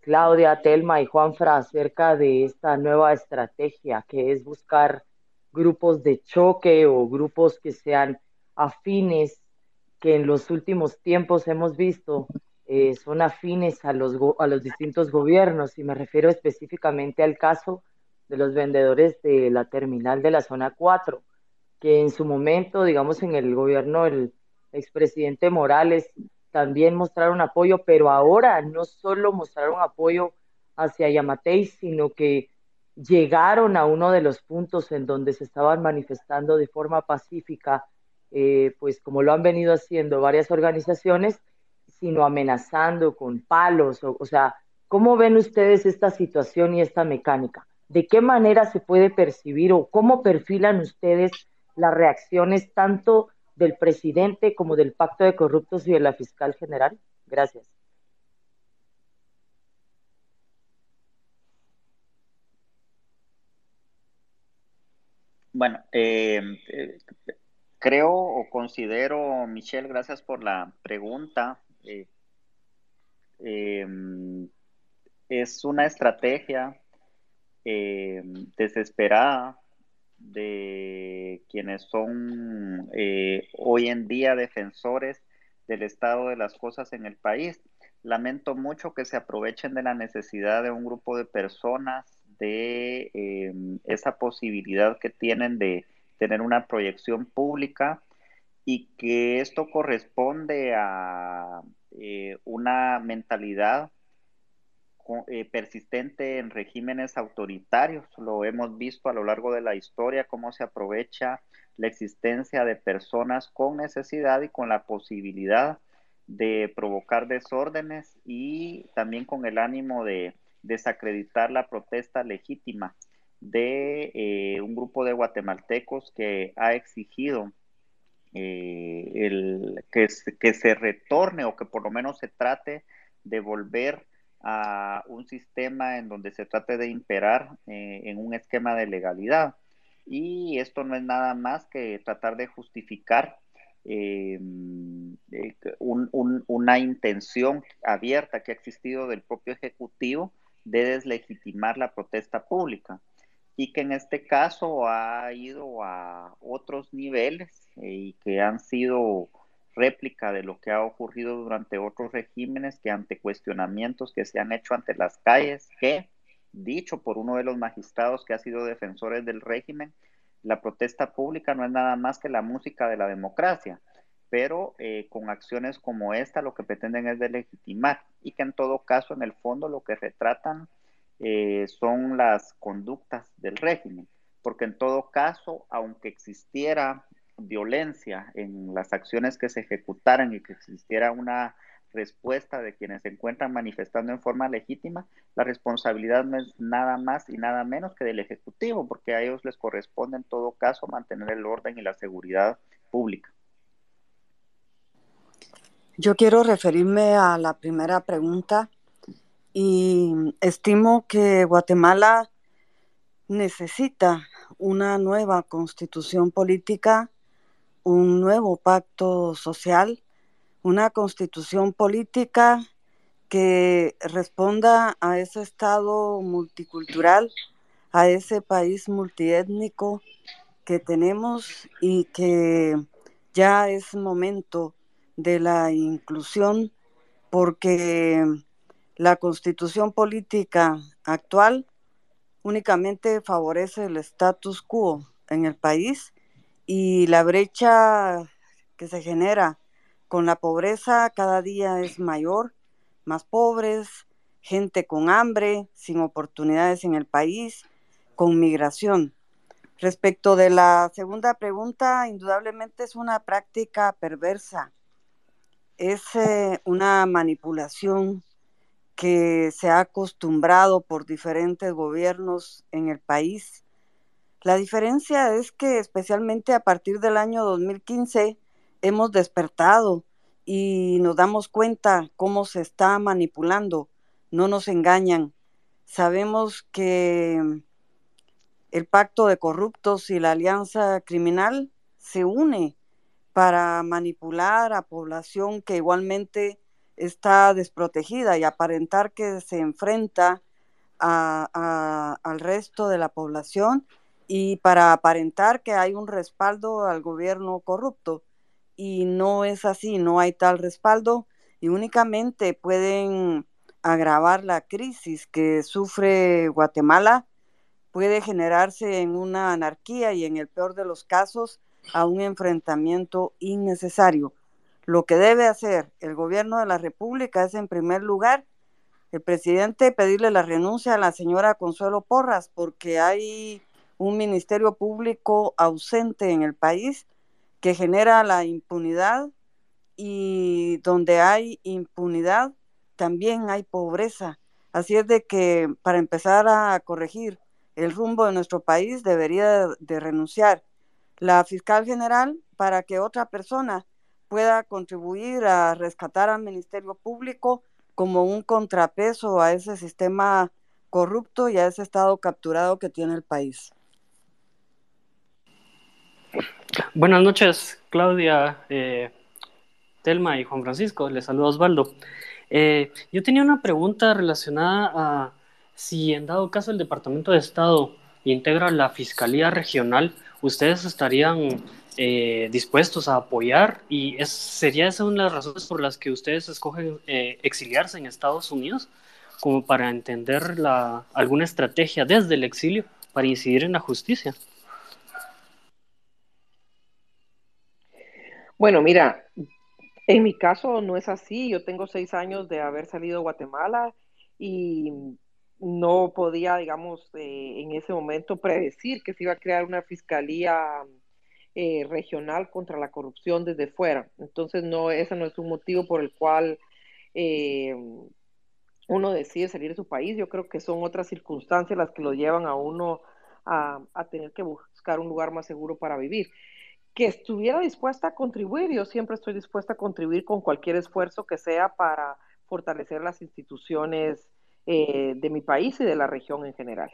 Claudia, Telma y Juanfra acerca de esta nueva estrategia que es buscar grupos de choque o grupos que sean afines, que en los últimos tiempos hemos visto eh, son afines a los, a los distintos gobiernos y me refiero específicamente al caso de los vendedores de la terminal de la zona 4, que en su momento, digamos, en el gobierno del expresidente Morales también mostraron apoyo, pero ahora no solo mostraron apoyo hacia Yamatei, sino que llegaron a uno de los puntos en donde se estaban manifestando de forma pacífica, eh, pues como lo han venido haciendo varias organizaciones, sino amenazando con palos, o, o sea, ¿cómo ven ustedes esta situación y esta mecánica? ¿De qué manera se puede percibir o cómo perfilan ustedes las reacciones tanto del presidente como del pacto de corruptos y de la fiscal general? Gracias. Bueno, eh, eh, creo o considero, Michelle, gracias por la pregunta. Eh, es una estrategia desesperada de quienes son eh, hoy en día defensores del estado de las cosas en el país. Lamento mucho que se aprovechen de la necesidad de un grupo de personas, de em, esa posibilidad que tienen de tener una proyección pública y que esto corresponde a eh, una mentalidad eh, persistente en regímenes autoritarios. Lo hemos visto a lo largo de la historia, cómo se aprovecha la existencia de personas con necesidad y con la posibilidad de provocar desórdenes y también con el ánimo de desacreditar la protesta legítima de eh, un grupo de guatemaltecos que ha exigido eh, el, que, que se retorne o que por lo menos se trate de volver a un sistema en donde se trate de imperar eh, en un esquema de legalidad. Y esto no es nada más que tratar de justificar eh, eh, una intención abierta que ha existido del propio Ejecutivo de deslegitimar la protesta pública y que en este caso ha ido a otros niveles y que han sido réplica de lo que ha ocurrido durante otros regímenes que ante cuestionamientos que se han hecho ante las calles, que, dicho por uno de los magistrados que ha sido defensores del régimen, la protesta pública no es nada más que la música de la democracia, pero eh, con acciones como esta lo que pretenden es delegitimar y que en todo caso en el fondo lo que retratan eh, son las conductas del régimen, porque en todo caso, aunque existiera violencia en las acciones que se ejecutaran y que existiera una respuesta de quienes se encuentran manifestando en forma legítima, la responsabilidad no es nada más y nada menos que del Ejecutivo, porque a ellos les corresponde en todo caso mantener el orden y la seguridad pública. Yo quiero referirme a la primera pregunta y estimo que Guatemala necesita una nueva constitución política un nuevo pacto social, una constitución política que responda a ese Estado multicultural, a ese país multiétnico que tenemos y que ya es momento de la inclusión porque la constitución política actual únicamente favorece el status quo en el país y la brecha que se genera con la pobreza cada día es mayor, más pobres, gente con hambre, sin oportunidades en el país, con migración. Respecto de la segunda pregunta, indudablemente es una práctica perversa. Es eh, una manipulación que se ha acostumbrado por diferentes gobiernos en el país La diferencia es que especialmente a partir del año 2015 hemos despertado y nos damos cuenta cómo se está manipulando, no nos engañan. Sabemos que el pacto de corruptos y la alianza criminal se une para manipular a población que igualmente está desprotegida y aparentar que se enfrenta al resto de la población y para aparentar que hay un respaldo al gobierno corrupto. Y no es así, no hay tal respaldo y únicamente pueden agravar la crisis que sufre Guatemala, puede generarse en una anarquía y en el peor de los casos a un enfrentamiento innecesario. Lo que debe hacer el gobierno de la República es, en primer lugar, el presidente pedirle la renuncia a la señora Consuelo Porras, porque hay un ministerio público ausente en el país que genera la impunidad y donde hay impunidad también hay pobreza. Así es de que para empezar a corregir el rumbo de nuestro país debería de renunciar la fiscal general para que otra persona pueda contribuir a rescatar al Ministerio Público como un contrapeso a ese sistema corrupto y a ese estado capturado que tiene el país. Buenas noches, Claudia, eh, Telma y Juan Francisco. Les saludo Osvaldo. Eh, yo tenía una pregunta relacionada a si en dado caso el Departamento de Estado integra la Fiscalía Regional, ¿ustedes estarían eh, dispuestos a apoyar? ¿Y es, sería esa una de las razones por las que ustedes escogen eh, exiliarse en Estados Unidos? Como para entender la, alguna estrategia desde el exilio para incidir en la justicia. Bueno, mira, en mi caso no es así. Yo tengo seis años de haber salido de Guatemala y no podía, digamos, eh, en ese momento predecir que se iba a crear una fiscalía eh, regional contra la corrupción desde fuera. Entonces, no, ese no es un motivo por el cual eh, uno decide salir de su país. Yo creo que son otras circunstancias las que lo llevan a uno a, tener que buscar un lugar más seguro para vivir. Que estuviera dispuesta a contribuir, yo siempre estoy dispuesta a contribuir con cualquier esfuerzo que sea para fortalecer las instituciones eh, de mi país y de la región en general.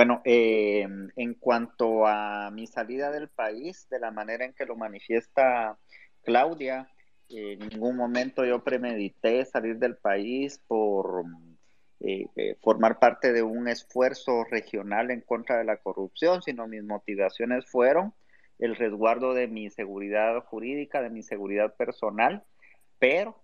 Bueno, eh, en cuanto a mi salida del país, de la manera en que lo manifiesta Claudia, en ningún momento yo premedité salir del país por eh, formar parte de un esfuerzo regional en contra de la corrupción, sino mis motivaciones fueron el resguardo de mi seguridad jurídica, de mi seguridad personal, pero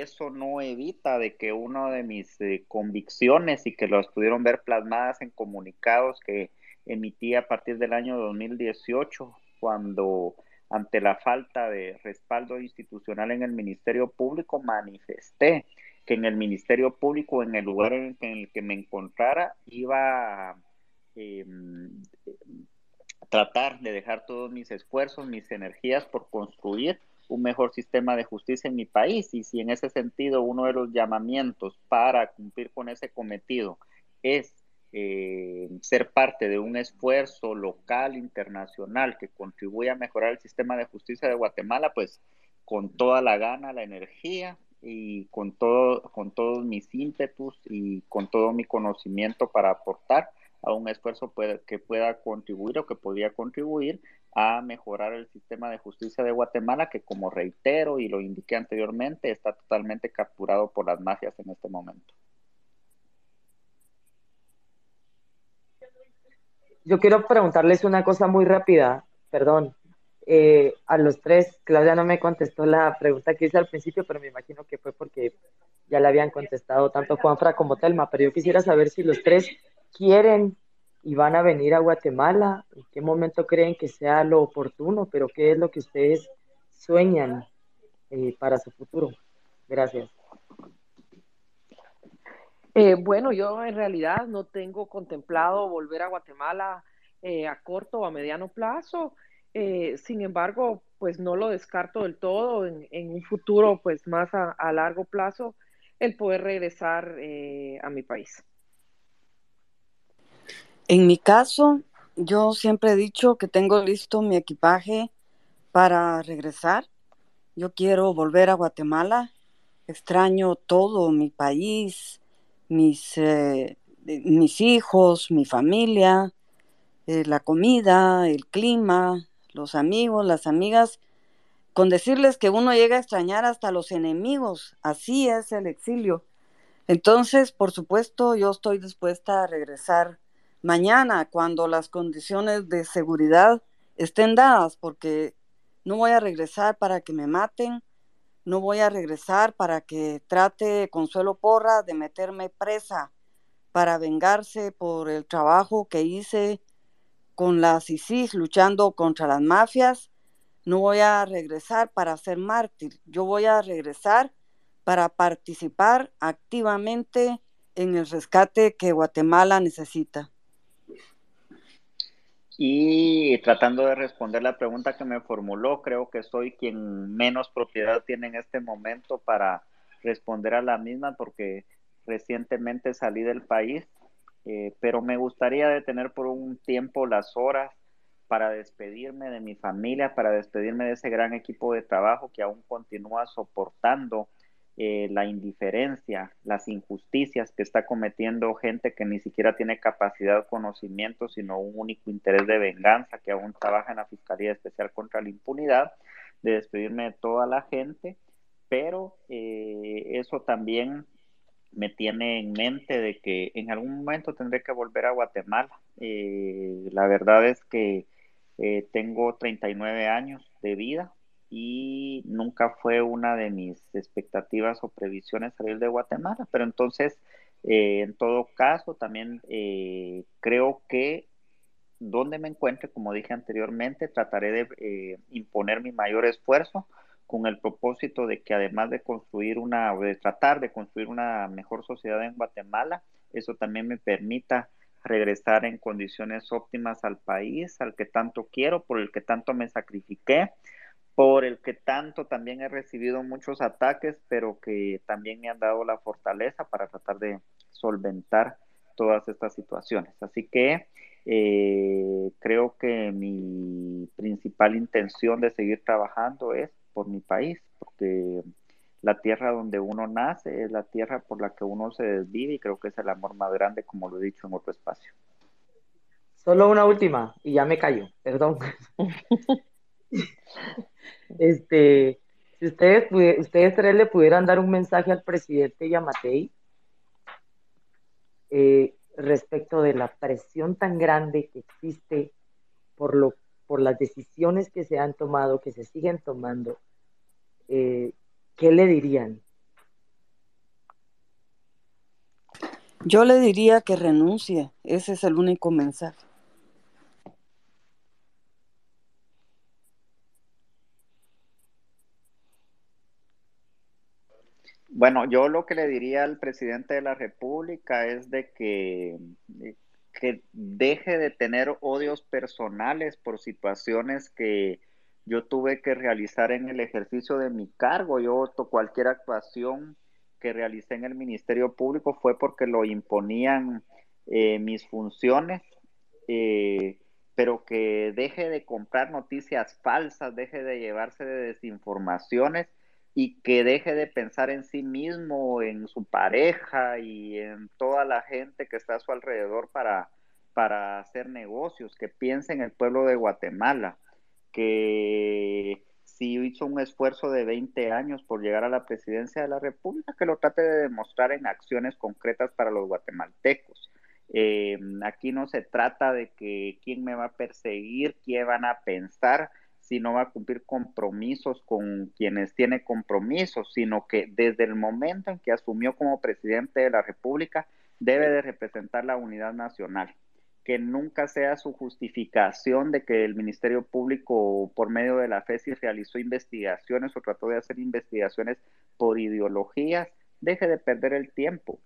eso no evita de que una de mis eh, convicciones y que las pudieron ver plasmadas en comunicados que emití a partir del año 2018, cuando ante la falta de respaldo institucional en el Ministerio Público manifesté que en el Ministerio Público, en el lugar en el que me encontrara, iba a em, tratar de dejar todos mis esfuerzos, mis energías por construir un mejor sistema de justicia en mi país y si en ese sentido uno de los llamamientos para cumplir con ese cometido es eh, ser parte de un esfuerzo local, internacional que contribuya a mejorar el sistema de justicia de Guatemala, pues con toda la gana, la energía y con, todo, con todos mis ímpetus y con todo mi conocimiento para aportar a un esfuerzo que pueda contribuir o que podría contribuir a mejorar el sistema de justicia de Guatemala, que como reitero y lo indiqué anteriormente, está totalmente capturado por las mafias en este momento. Yo quiero preguntarles una cosa muy rápida, perdón. Eh, a los tres, Claudia no me contestó la pregunta que hice al principio, pero me imagino que fue porque ya la habían contestado tanto Juanfra como Telma, pero yo quisiera saber si los tres quieren y van a venir a Guatemala, en qué momento creen que sea lo oportuno, pero qué es lo que ustedes sueñan eh, para su futuro. Gracias. Eh, bueno, yo en realidad no tengo contemplado volver a Guatemala eh, a corto o a mediano plazo. sin embargo, pues no lo descarto del todo en, un futuro pues más a largo plazo el poder regresar eh, a mi país. En mi caso, yo siempre he dicho que tengo listo mi equipaje para regresar. Yo quiero volver a Guatemala. Extraño todo mi país, mis, eh, mis hijos, mi familia, eh, la comida, el clima, los amigos, las amigas. Con decirles que uno llega a extrañar hasta los enemigos. Así es el exilio. Entonces, por supuesto, yo estoy dispuesta a regresar mañana cuando las condiciones de seguridad estén dadas, porque no voy a regresar para que me maten, no voy a regresar para que trate Consuelo Porra de meterme presa para vengarse por el trabajo que hice con las ISIS luchando contra las mafias. No voy a regresar para ser mártir, yo voy a regresar para participar activamente en el rescate que Guatemala necesita. Y tratando de responder la pregunta que me formuló, creo que soy quien menos propiedad tiene en este momento para responder a la misma porque recientemente salí del país, eh, pero me gustaría detener por un tiempo las horas para despedirme de mi familia, para despedirme de ese gran equipo de trabajo que aún continúa soportando eh, la indiferencia, las injusticias que está cometiendo gente que ni siquiera tiene capacidad conocimiento, sino un único interés de venganza, que aún trabaja en la Fiscalía Especial contra la Impunidad, de despedirme de toda la gente, pero eh, eso también me tiene en mente de que en algún momento tendré que volver a Guatemala. Eh, la verdad es que tengo 39 años de vida, y nunca fue una de mis expectativas o previsiones salir de Guatemala, pero entonces, eh, en todo caso, también eh, creo que donde me encuentre, como dije anteriormente, trataré de eh, imponer mi mayor esfuerzo con el propósito de que además de construir una, de tratar de construir una mejor sociedad en Guatemala, eso también me permita regresar en condiciones óptimas al país, al que tanto quiero, por el que tanto me sacrifiqué, por el que tanto también he recibido muchos ataques, pero que también me han dado la fortaleza para tratar de solventar todas estas situaciones. Así que eh, creo que mi principal intención de seguir trabajando es por mi país, porque la tierra donde uno nace es la tierra por la que uno se desvive y creo que es el amor más grande, como lo he dicho en otro espacio. Solo una última y ya me callo, perdón. Este, si ustedes, ustedes tres le pudieran dar un mensaje al presidente Yamatei eh, respecto de la presión tan grande que existe por, lo, por las decisiones que se han tomado, que se siguen tomando, eh, ¿qué le dirían? Yo le diría que renuncie, ese es el único mensaje. Bueno, yo lo que le diría al presidente de la República es de que, que deje de tener odios personales por situaciones que yo tuve que realizar en el ejercicio de mi cargo. Yo cualquier actuación que realicé en el Ministerio Público fue porque lo imponían eh, mis funciones, eh, pero que deje de comprar noticias falsas, deje de llevarse de desinformaciones y que deje de pensar en sí mismo, en su pareja y en toda la gente que está a su alrededor para, para hacer negocios, que piense en el pueblo de Guatemala, que si hizo un esfuerzo de 20 años por llegar a la presidencia de la República, que lo trate de demostrar en acciones concretas para los guatemaltecos. Eh, aquí no se trata de que quién me va a perseguir, quién van a pensar, si no va a cumplir compromisos con quienes tiene compromisos, sino que desde el momento en que asumió como presidente de la República debe de representar la unidad nacional, que nunca sea su justificación de que el Ministerio Público por medio de la FESI realizó investigaciones o trató de hacer investigaciones por ideologías, deje de perder el tiempo.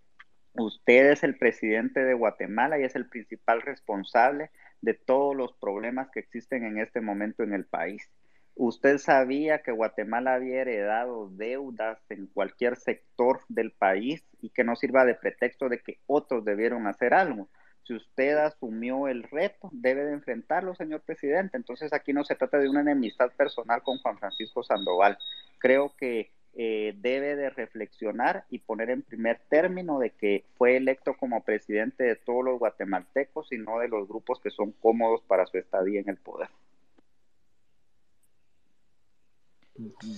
Usted es el presidente de Guatemala y es el principal responsable de todos los problemas que existen en este momento en el país. Usted sabía que Guatemala había heredado deudas en cualquier sector del país y que no sirva de pretexto de que otros debieron hacer algo. Si usted asumió el reto, debe de enfrentarlo, señor presidente. Entonces aquí no se trata de una enemistad personal con Juan Francisco Sandoval. Creo que eh, debe de reflexionar y poner en primer término de que fue electo como presidente de todos los guatemaltecos y no de los grupos que son cómodos para su estadía en el poder.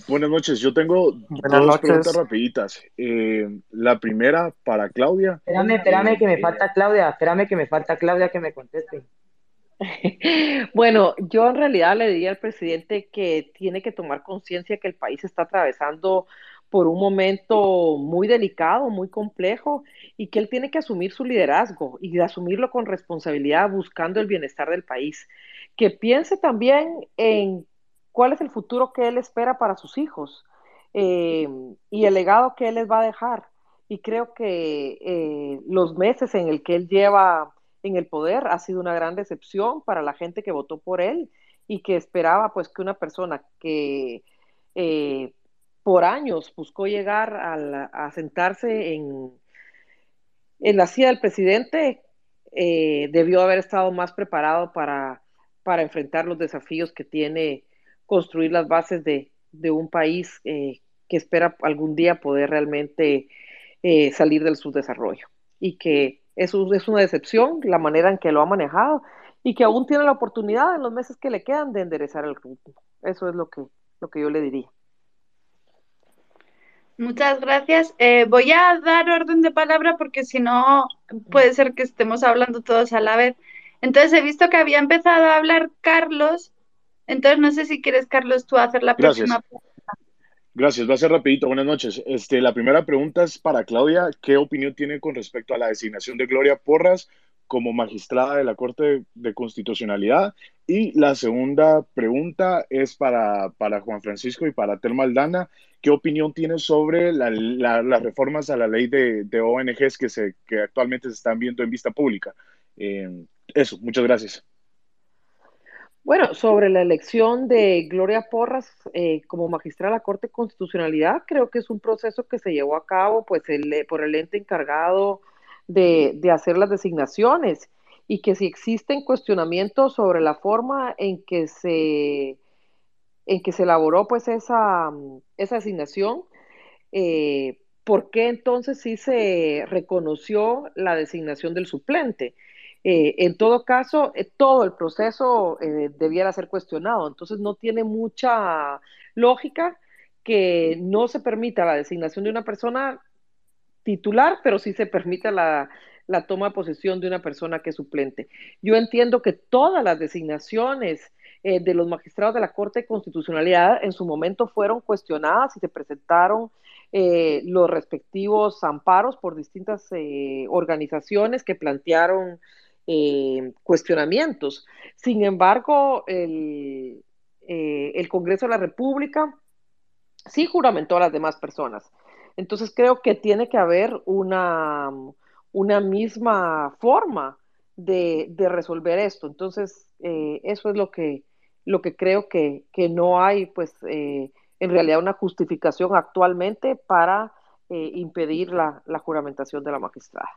Buenas noches, yo tengo dos preguntas rapiditas. Eh, la primera para Claudia. Espérame, espérame que me falta Claudia, espérame que me falta Claudia que me conteste. bueno, yo en realidad le diría al presidente que tiene que tomar conciencia que el país está atravesando por un momento muy delicado, muy complejo, y que él tiene que asumir su liderazgo y asumirlo con responsabilidad, buscando el bienestar del país. Que piense también en cuál es el futuro que él espera para sus hijos eh, y el legado que él les va a dejar. Y creo que eh, los meses en el que él lleva en el poder ha sido una gran decepción para la gente que votó por él y que esperaba pues que una persona que eh, por años buscó llegar a, sentarse en, la silla del presidente debió haber estado más preparado para, enfrentar los desafíos que tiene construir las bases de, un país eh, que espera algún día poder realmente eh, salir del subdesarrollo. Y que eso es una decepción, la manera en que lo ha manejado, y que aún tiene la oportunidad en los meses que le quedan de enderezar el ritmo. Eso es lo que, lo que yo le diría. Muchas gracias. Eh, voy a dar orden de palabra porque si no puede ser que estemos hablando todos a la vez. Entonces he visto que había empezado a hablar Carlos entonces, no sé si quieres, Carlos, tú hacer la próxima pregunta. Gracias, va a ser rapidito. Buenas noches. Este, la primera pregunta es para Claudia. ¿Qué opinión tiene con respecto a la designación de Gloria Porras como magistrada de la Corte de Constitucionalidad? Y la segunda pregunta es para, para Juan Francisco y para Telma Aldana. ¿Qué opinión tiene sobre las reformas a la ley de, ONGs que, se, que actualmente se están viendo en vista pública? Eh, eso, muchas gracias. Bueno, sobre la elección de Gloria Porras eh, como magistrada de la Corte de Constitucionalidad, creo que es un proceso que se llevó a cabo pues, el, por el ente encargado de, hacer las designaciones y que si existen cuestionamientos sobre la forma en que se, en que se elaboró pues, esa, esa designación, eh, ¿por qué entonces sí se reconoció la designación del suplente? Eh, en todo caso, eh, todo el proceso eh, debiera ser cuestionado. Entonces, no tiene mucha lógica que no se permita la designación de una persona titular, pero sí se permita la, la toma de posesión de una persona que es suplente. Yo entiendo que todas las designaciones de los magistrados de la Corte de Constitucionalidad en su momento fueron cuestionadas y se presentaron los respectivos amparos por distintas organizaciones que plantearon eh, cuestionamientos. Sin embargo, el, eh, el, Congreso de la República sí juramentó a las demás personas. Entonces creo que tiene que haber una, una misma forma de, resolver esto. Entonces, eh, eso es lo que, lo que creo que, no hay, pues, en realidad una justificación actualmente para impedir la, la juramentación de la magistrada.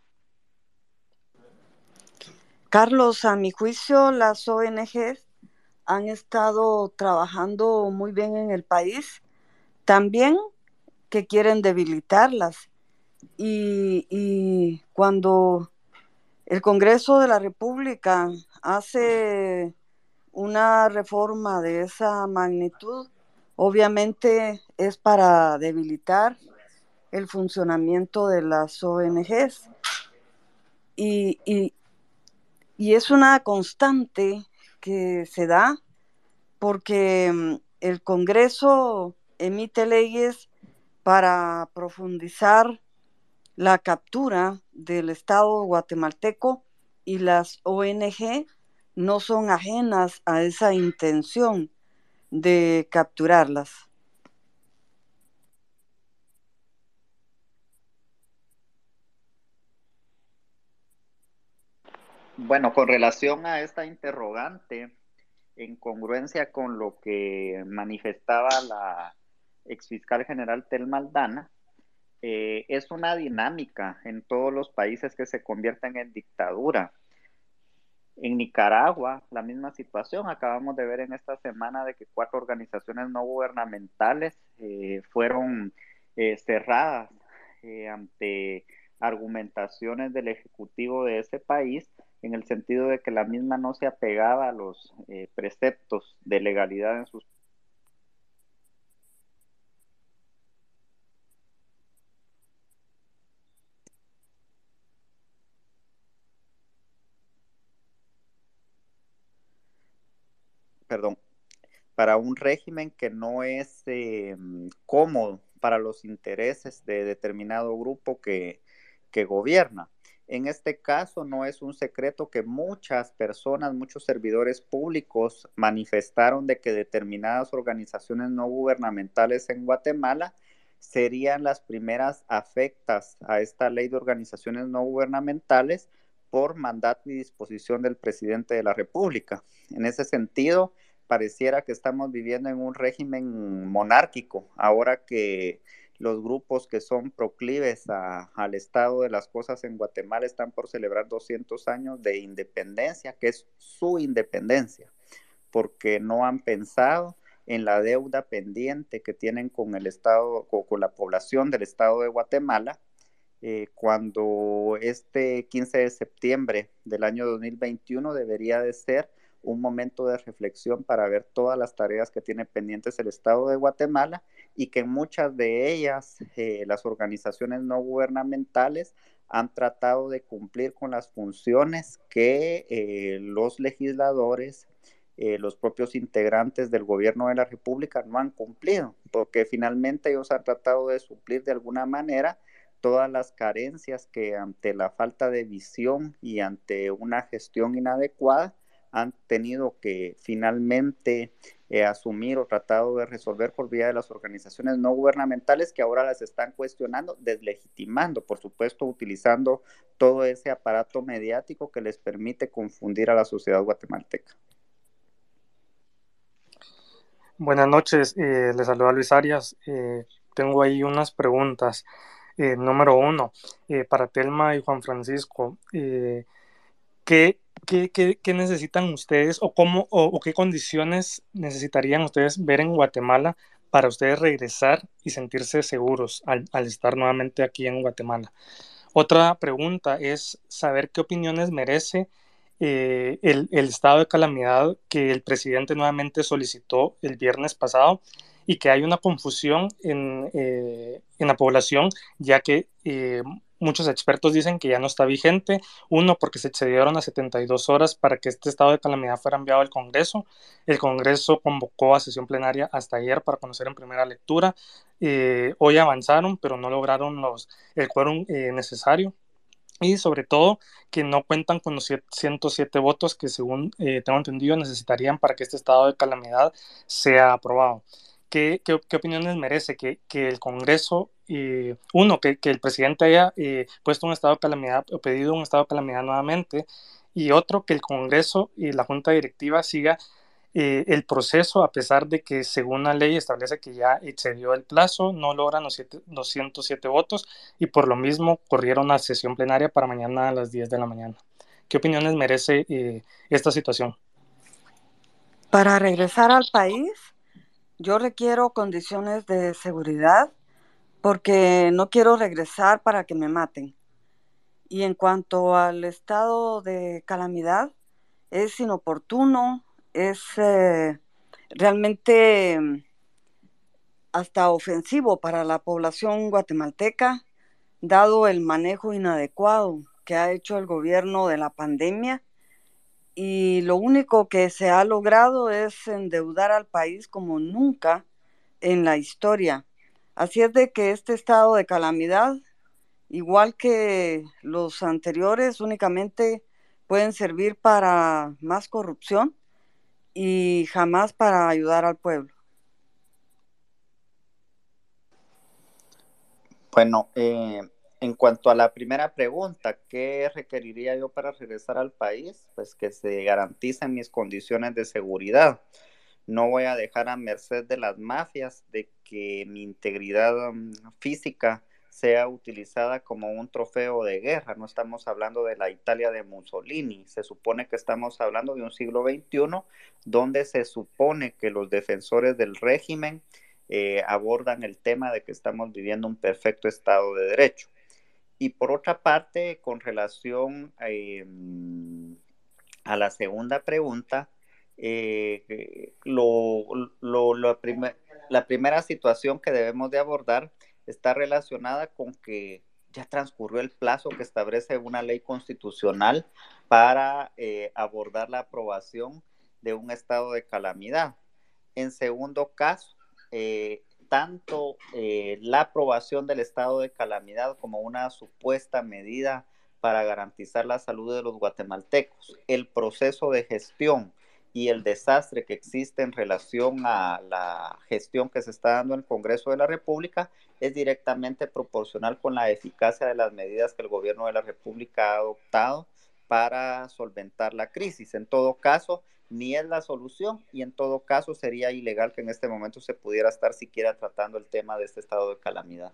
Carlos, a mi juicio, las ONGs han estado trabajando muy bien en el país, también que quieren debilitarlas. Y, cuando el Congreso de la República hace una reforma de esa magnitud, obviamente es para debilitar el funcionamiento de las ONGs. y, y es una constante que se da porque mm, el Congreso emite leyes para profundizar la captura del Estado guatemalteco y las ONG no son ajenas a esa intención de capturarlas. Bueno, con relación a esta interrogante, en congruencia con lo que manifestaba la exfiscal general Tel Maldana, eh, es una dinámica en todos los países que se convierten en dictadura. En Nicaragua, la misma situación. Acabamos de ver en esta semana de que cuatro organizaciones no gubernamentales eh, fueron eh, cerradas ante argumentaciones del Ejecutivo de ese país en el sentido de que la misma no se apegaba a los preceptos de legalidad en sus perdón, para un régimen que no es eh, cómodo para los intereses de determinado grupo que, que gobierna. En este caso no es un secreto que muchas personas, muchos servidores públicos manifestaron de que determinadas organizaciones no gubernamentales en Guatemala serían las primeras afectas a esta ley de organizaciones no gubernamentales por mandato y disposición del presidente de la República. En ese sentido, pareciera que estamos viviendo en un régimen monárquico, ahora que los grupos que son proclives al estado de las cosas en Guatemala están por celebrar 200 años de independencia, que es su independencia, porque no han pensado en la deuda pendiente que tienen con el estado, o con la población del estado de Guatemala, eh, cuando este 15 de septiembre del año 2021 debería de ser un momento de reflexión para ver todas las tareas que tiene pendientes el Estado de Guatemala y que muchas de ellas eh, las organizaciones no gubernamentales han tratado de cumplir con las funciones que eh, los legisladores, los propios integrantes del gobierno de la República no han cumplido, porque finalmente ellos han tratado de suplir de alguna manera todas las carencias que ante la falta de visión y ante una gestión inadecuada han tenido que finalmente eh, asumir o tratado de resolver por vía de las organizaciones no gubernamentales que ahora las están cuestionando, deslegitimando, por supuesto, utilizando todo ese aparato mediático que les permite confundir a la sociedad guatemalteca. Buenas noches, eh, les saluda Luis Arias. Eh, tengo ahí unas preguntas. Eh, número uno, para Telma y Juan Francisco, eh, ¿qué, necesitan ustedes o, cómo, o, qué condiciones necesitarían ustedes ver en Guatemala para ustedes regresar y sentirse seguros al, estar nuevamente aquí en Guatemala? Otra pregunta es saber qué opiniones merece el, el, estado de calamidad que el presidente nuevamente solicitó el viernes pasado y que hay una confusión en, eh, la población, ya que eh, muchos expertos dicen que ya no está vigente. Uno, porque se excedieron a 72 horas para que este estado de calamidad fuera enviado al Congreso. El Congreso convocó a sesión plenaria hasta ayer para conocer en primera lectura. Eh, hoy avanzaron, pero no lograron los, el quórum necesario. Y sobre todo que no cuentan con los 107 votos que según tengo entendido necesitarían para que este estado de calamidad sea aprobado. ¿Qué, qué, opiniones merece que, que el Congreso, eh, uno, que, que, el presidente haya eh, puesto un estado de calamidad o pedido un estado de calamidad nuevamente, y otro, que el Congreso y la Junta Directiva siga eh, el proceso, a pesar de que según la ley establece que ya excedió el plazo, no logran los, 207 votos y por lo mismo corrieron a sesión plenaria para mañana a las 10 de la mañana. ¿Qué opiniones merece esta situación? Para regresar al país, yo requiero condiciones de seguridad porque no quiero regresar para que me maten. Y en cuanto al estado de calamidad, es inoportuno, es eh, realmente mm, hasta ofensivo para la población guatemalteca, dado el manejo inadecuado que ha hecho el gobierno de la pandemia y lo único que se ha logrado es endeudar al país como nunca en la historia. Así es de que este estado de calamidad, igual que los anteriores, únicamente pueden servir para más corrupción y jamás para ayudar al pueblo. Bueno, eh, En cuanto a la primera pregunta, ¿qué requeriría yo para regresar al país? Pues que se garanticen mis condiciones de seguridad. No voy a dejar a merced de las mafias de que mi integridad mm, física sea utilizada como un trofeo de guerra. No estamos hablando de la Italia de Mussolini. Se supone que estamos hablando de un siglo XXI donde se supone que los defensores del régimen eh, abordan el tema de que estamos viviendo un perfecto Estado de Derecho. Y por otra parte, con relación em, a la segunda pregunta, eh, la primera situación que debemos de abordar está relacionada con que ya transcurrió el plazo que establece una ley constitucional para eh, abordar la aprobación de un estado de calamidad. En segundo caso, eh, tanto eh, la aprobación del estado de calamidad como una supuesta medida para garantizar la salud de los guatemaltecos, el proceso de gestión y el desastre que existe en relación a la gestión que se está dando en el Congreso de la República es directamente proporcional con la eficacia de las medidas que el gobierno de la República ha adoptado para solventar la crisis. En todo caso, ni es la solución y en todo caso sería ilegal que en este momento se pudiera estar siquiera tratando el tema de este estado de calamidad.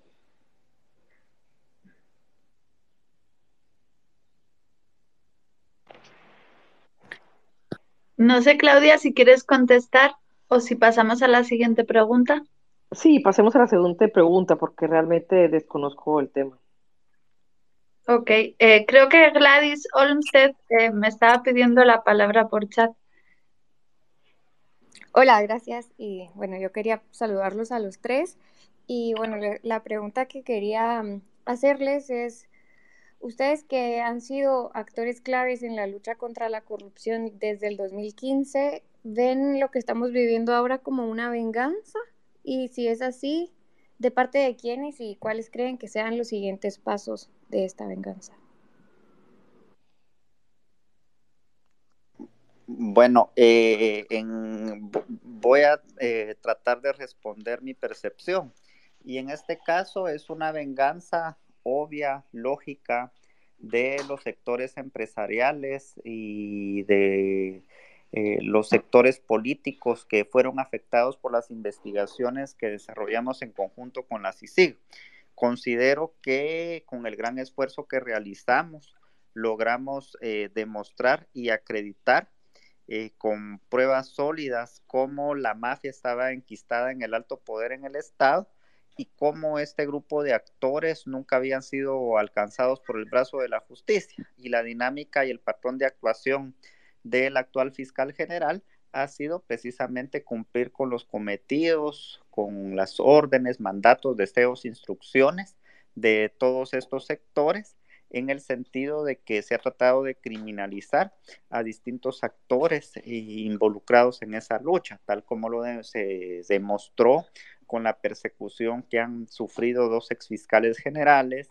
No sé, Claudia, si quieres contestar o si pasamos a la siguiente pregunta. Sí, pasemos a la siguiente pregunta porque realmente desconozco el tema. Ok, eh, creo que Gladys Olmsted eh, me estaba pidiendo la palabra por chat. Hola, gracias. Y bueno, yo quería saludarlos a los tres. Y bueno, la pregunta que quería mm, hacerles es, ustedes que han sido actores claves en la lucha contra la corrupción desde el 2015, ¿ven lo que estamos viviendo ahora como una venganza? Y si es así, ¿de parte de quiénes y cuáles creen que sean los siguientes pasos de esta venganza? Bueno, eh, voy a eh, tratar de responder mi percepción. Y en este caso es una venganza obvia, lógica, de los sectores empresariales y de eh, los sectores políticos que fueron afectados por las investigaciones que desarrollamos en conjunto con la CICIG. Considero que con el gran esfuerzo que realizamos logramos demostrar y acreditar eh, con pruebas sólidas cómo la mafia estaba enquistada en el alto poder en el Estado y cómo este grupo de actores nunca habían sido alcanzados por el brazo de la justicia. Y la dinámica y el patrón de actuación del actual fiscal general ha sido precisamente cumplir con los cometidos, con las órdenes, mandatos, deseos, instrucciones de todos estos sectores en el sentido de que se ha tratado de criminalizar a distintos actores involucrados en esa lucha, tal como lo se demostró con la persecución que han sufrido dos exfiscales generales,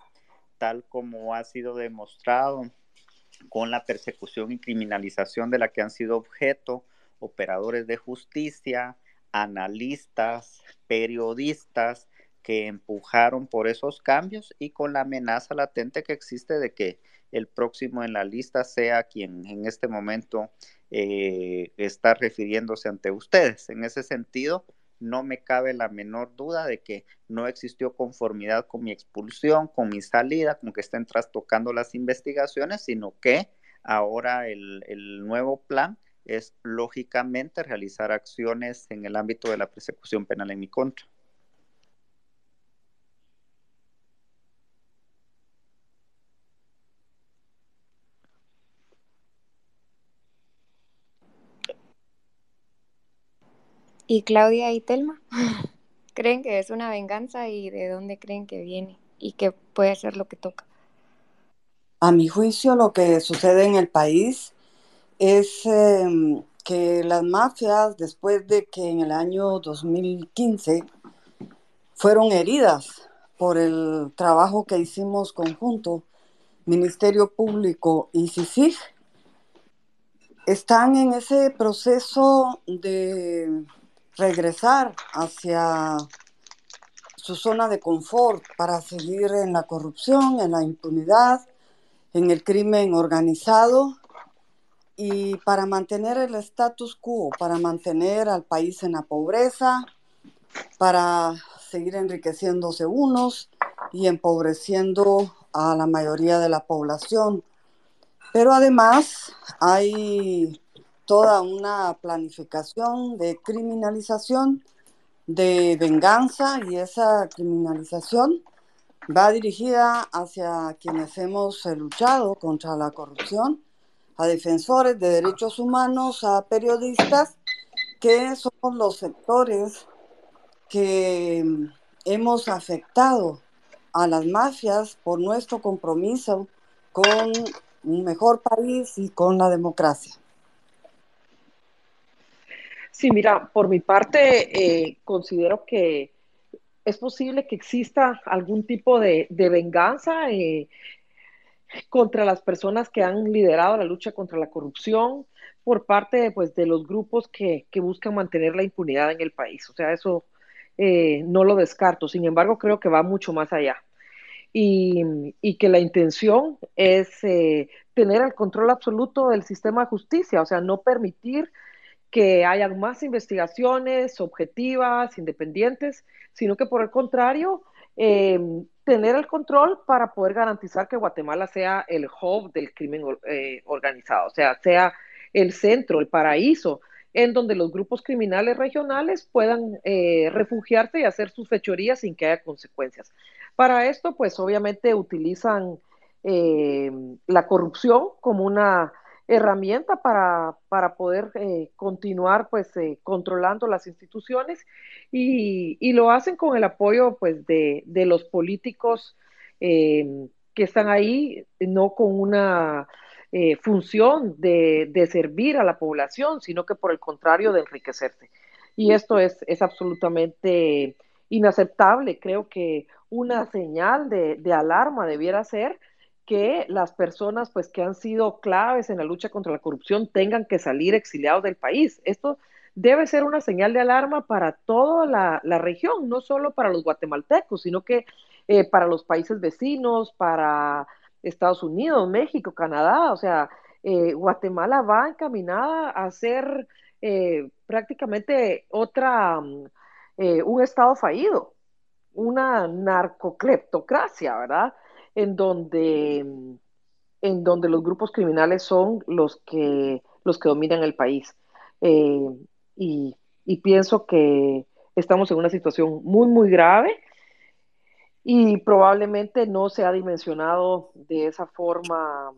tal como ha sido demostrado con la persecución y criminalización de la que han sido objeto operadores de justicia, analistas, periodistas, que empujaron por esos cambios y con la amenaza latente que existe de que el próximo en la lista sea quien en este momento eh, está refiriéndose ante ustedes. En ese sentido, no me cabe la menor duda de que no existió conformidad con mi expulsión, con mi salida, con que estén trastocando las investigaciones, sino que ahora el, el nuevo plan es lógicamente realizar acciones en el ámbito de la persecución penal en mi contra. ¿Y Claudia y Telma? ¿Creen que es una venganza y de dónde creen que viene y qué puede ser lo que toca? A mi juicio, lo que sucede en el país es em, que las mafias, después de que en el año 2015 fueron heridas por el trabajo que hicimos conjunto, Ministerio Público y CICIG, están en ese proceso de regresar hacia su zona de confort para seguir en la corrupción, en la impunidad, en el crimen organizado y para mantener el status quo, para mantener al país en la pobreza, para seguir enriqueciéndose unos y empobreciendo a la mayoría de la población. Pero además hay toda una planificación de criminalización, de venganza y esa criminalización va dirigida hacia quienes hemos luchado contra la corrupción, a defensores de derechos humanos, a periodistas, que son los sectores que hemos afectado a las mafias por nuestro compromiso con un mejor país y con la democracia. Sí, mira, por mi parte, eh, considero que es posible que exista algún tipo de, venganza eh, contra las personas que han liderado la lucha contra la corrupción por parte pues, de los grupos que, buscan mantener la impunidad en el país. O sea, eso eh, no lo descarto. Sin embargo, creo que va mucho más allá. Y, que la intención es tener el control absoluto del sistema de justicia, o sea, no permitir que haya más investigaciones objetivas, independientes, sino que por el contrario, em, tener el control para poder garantizar que Guatemala sea el hub del crimen eh, organizado, o sea, sea el centro, el paraíso, en donde los grupos criminales regionales puedan eh, refugiarse y hacer sus fechorías sin que haya consecuencias. Para esto, pues obviamente utilizan em, la corrupción como una herramienta para, para poder eh, continuar pues eh, controlando las instituciones y, y, lo hacen con el apoyo pues de, de los políticos eh, que están ahí, no con una función de, de, servir a la población, sino que por el contrario de enriquecerse. Y esto es, es absolutamente inaceptable. Creo que una señal de, de alarma debiera ser que las personas pues que han sido claves en la lucha contra la corrupción tengan que salir exiliados del país. Esto debe ser una señal de alarma para toda la, región, no solo para los guatemaltecos, sino que eh, para los países vecinos, para Estados Unidos, México, Canadá. O sea, eh, Guatemala va encaminada a ser eh, prácticamente otra, un estado fallido, una narcocleptocracia, ¿verdad? En donde, en donde los grupos criminales son los que, los que dominan el país. Eh, y, pienso que estamos en una situación muy, muy grave y probablemente no se ha dimensionado de esa forma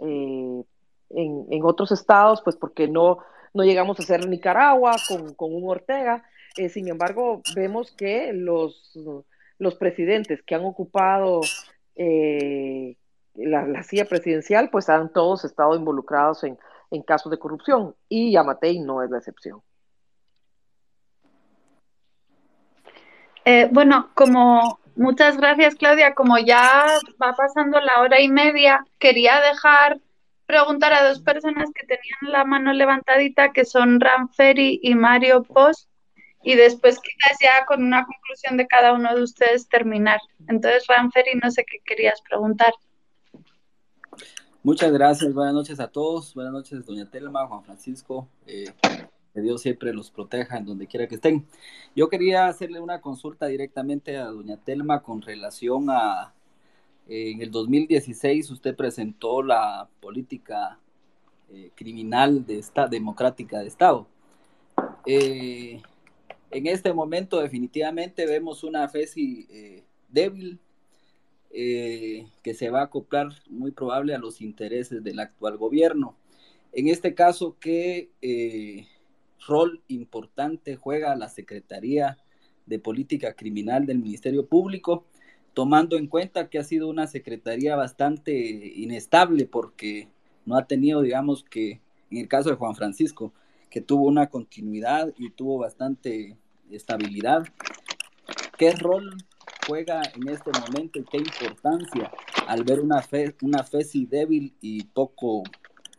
eh, en, otros estados, pues porque no, no llegamos a ser Nicaragua con, con un Ortega. Eh, sin embargo, vemos que los, los presidentes que han ocupado eh, la, silla presidencial, pues han todos estado involucrados en, casos de corrupción y Yamatei no es la excepción. Eh, bueno, como muchas gracias Claudia, como ya va pasando la hora y media, quería dejar preguntar a dos personas que tenían la mano levantadita, que son Ranferi y Mario Post, y después quizás ya con una conclusión de cada uno de ustedes terminar. Entonces, Ranferi, no sé qué querías preguntar. Muchas gracias, buenas noches a todos, buenas noches, doña Telma, Juan Francisco, eh, que Dios siempre los proteja en donde quiera que estén. Yo quería hacerle una consulta directamente a doña Telma con relación a, eh, en el 2016 usted presentó la política eh, criminal de esta, democrática de Estado. En este momento definitivamente vemos una FESI eh, débil eh, que se va a acoplar muy probable a los intereses del actual gobierno. En este caso, ¿qué eh, rol importante juega la Secretaría de Política Criminal del Ministerio Público, tomando en cuenta que ha sido una secretaría bastante inestable porque no ha tenido, digamos que, en el caso de Juan Francisco, que tuvo una continuidad y tuvo bastante estabilidad. ¿Qué rol juega en este momento y qué importancia al ver una fe, una FESI débil y poco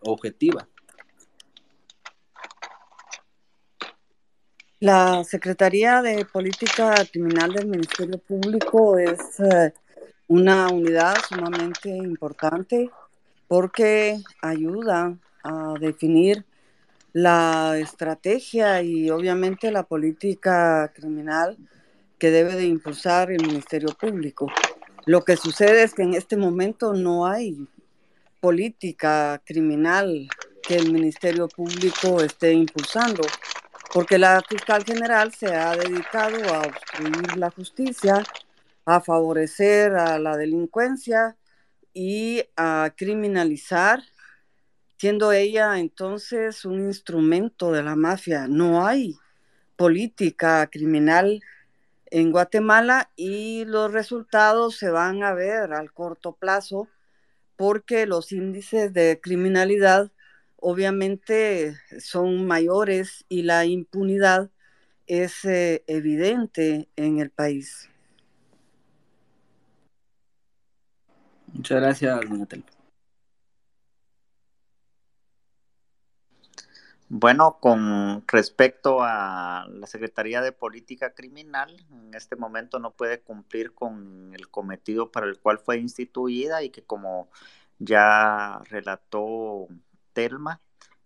objetiva? La Secretaría de Política Criminal del Ministerio Público es eh, una unidad sumamente importante porque ayuda a definir la estrategia y obviamente la política criminal que debe de impulsar el Ministerio Público. Lo que sucede es que en este momento no hay política criminal que el Ministerio Público esté impulsando, porque la fiscal general se ha dedicado a obstruir la justicia, a favorecer a la delincuencia y a criminalizar siendo ella entonces un instrumento de la mafia. No hay política criminal en Guatemala y los resultados se van a ver al corto plazo porque los índices de criminalidad obviamente son mayores y la impunidad es eh, evidente en el país. Muchas gracias, doña Bueno, con respecto a la Secretaría de Política Criminal, en este momento no puede cumplir con el cometido para el cual fue instituida y que como ya relató Telma,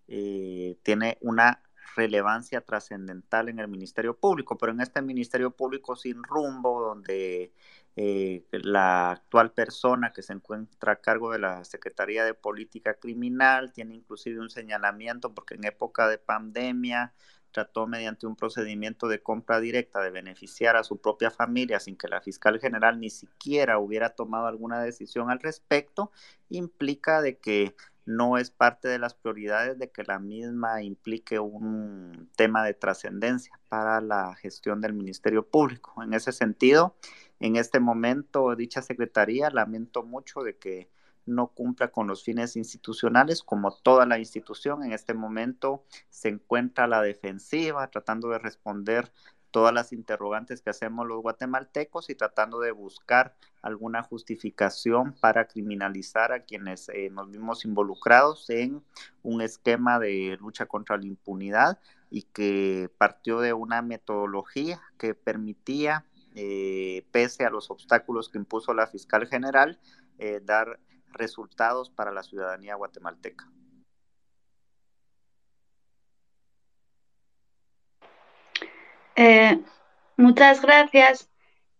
eh, tiene una relevancia trascendental en el Ministerio Público, pero en este Ministerio Público sin rumbo, donde eh, la actual persona que se encuentra a cargo de la Secretaría de Política Criminal tiene inclusive un señalamiento porque en época de pandemia trató mediante un procedimiento de compra directa de beneficiar a su propia familia sin que la fiscal general ni siquiera hubiera tomado alguna decisión al respecto, implica de que no es parte de las prioridades de que la misma implique un tema de trascendencia para la gestión del Ministerio Público. En ese sentido, en este momento, dicha Secretaría lamento mucho de que no cumpla con los fines institucionales, como toda la institución en este momento se encuentra a la defensiva, tratando de responder todas las interrogantes que hacemos los guatemaltecos y tratando de buscar alguna justificación para criminalizar a quienes eh, nos vimos involucrados en un esquema de lucha contra la impunidad y que partió de una metodología que permitía, eh, pese a los obstáculos que impuso la fiscal general, eh, dar resultados para la ciudadanía guatemalteca. Eh, muchas gracias.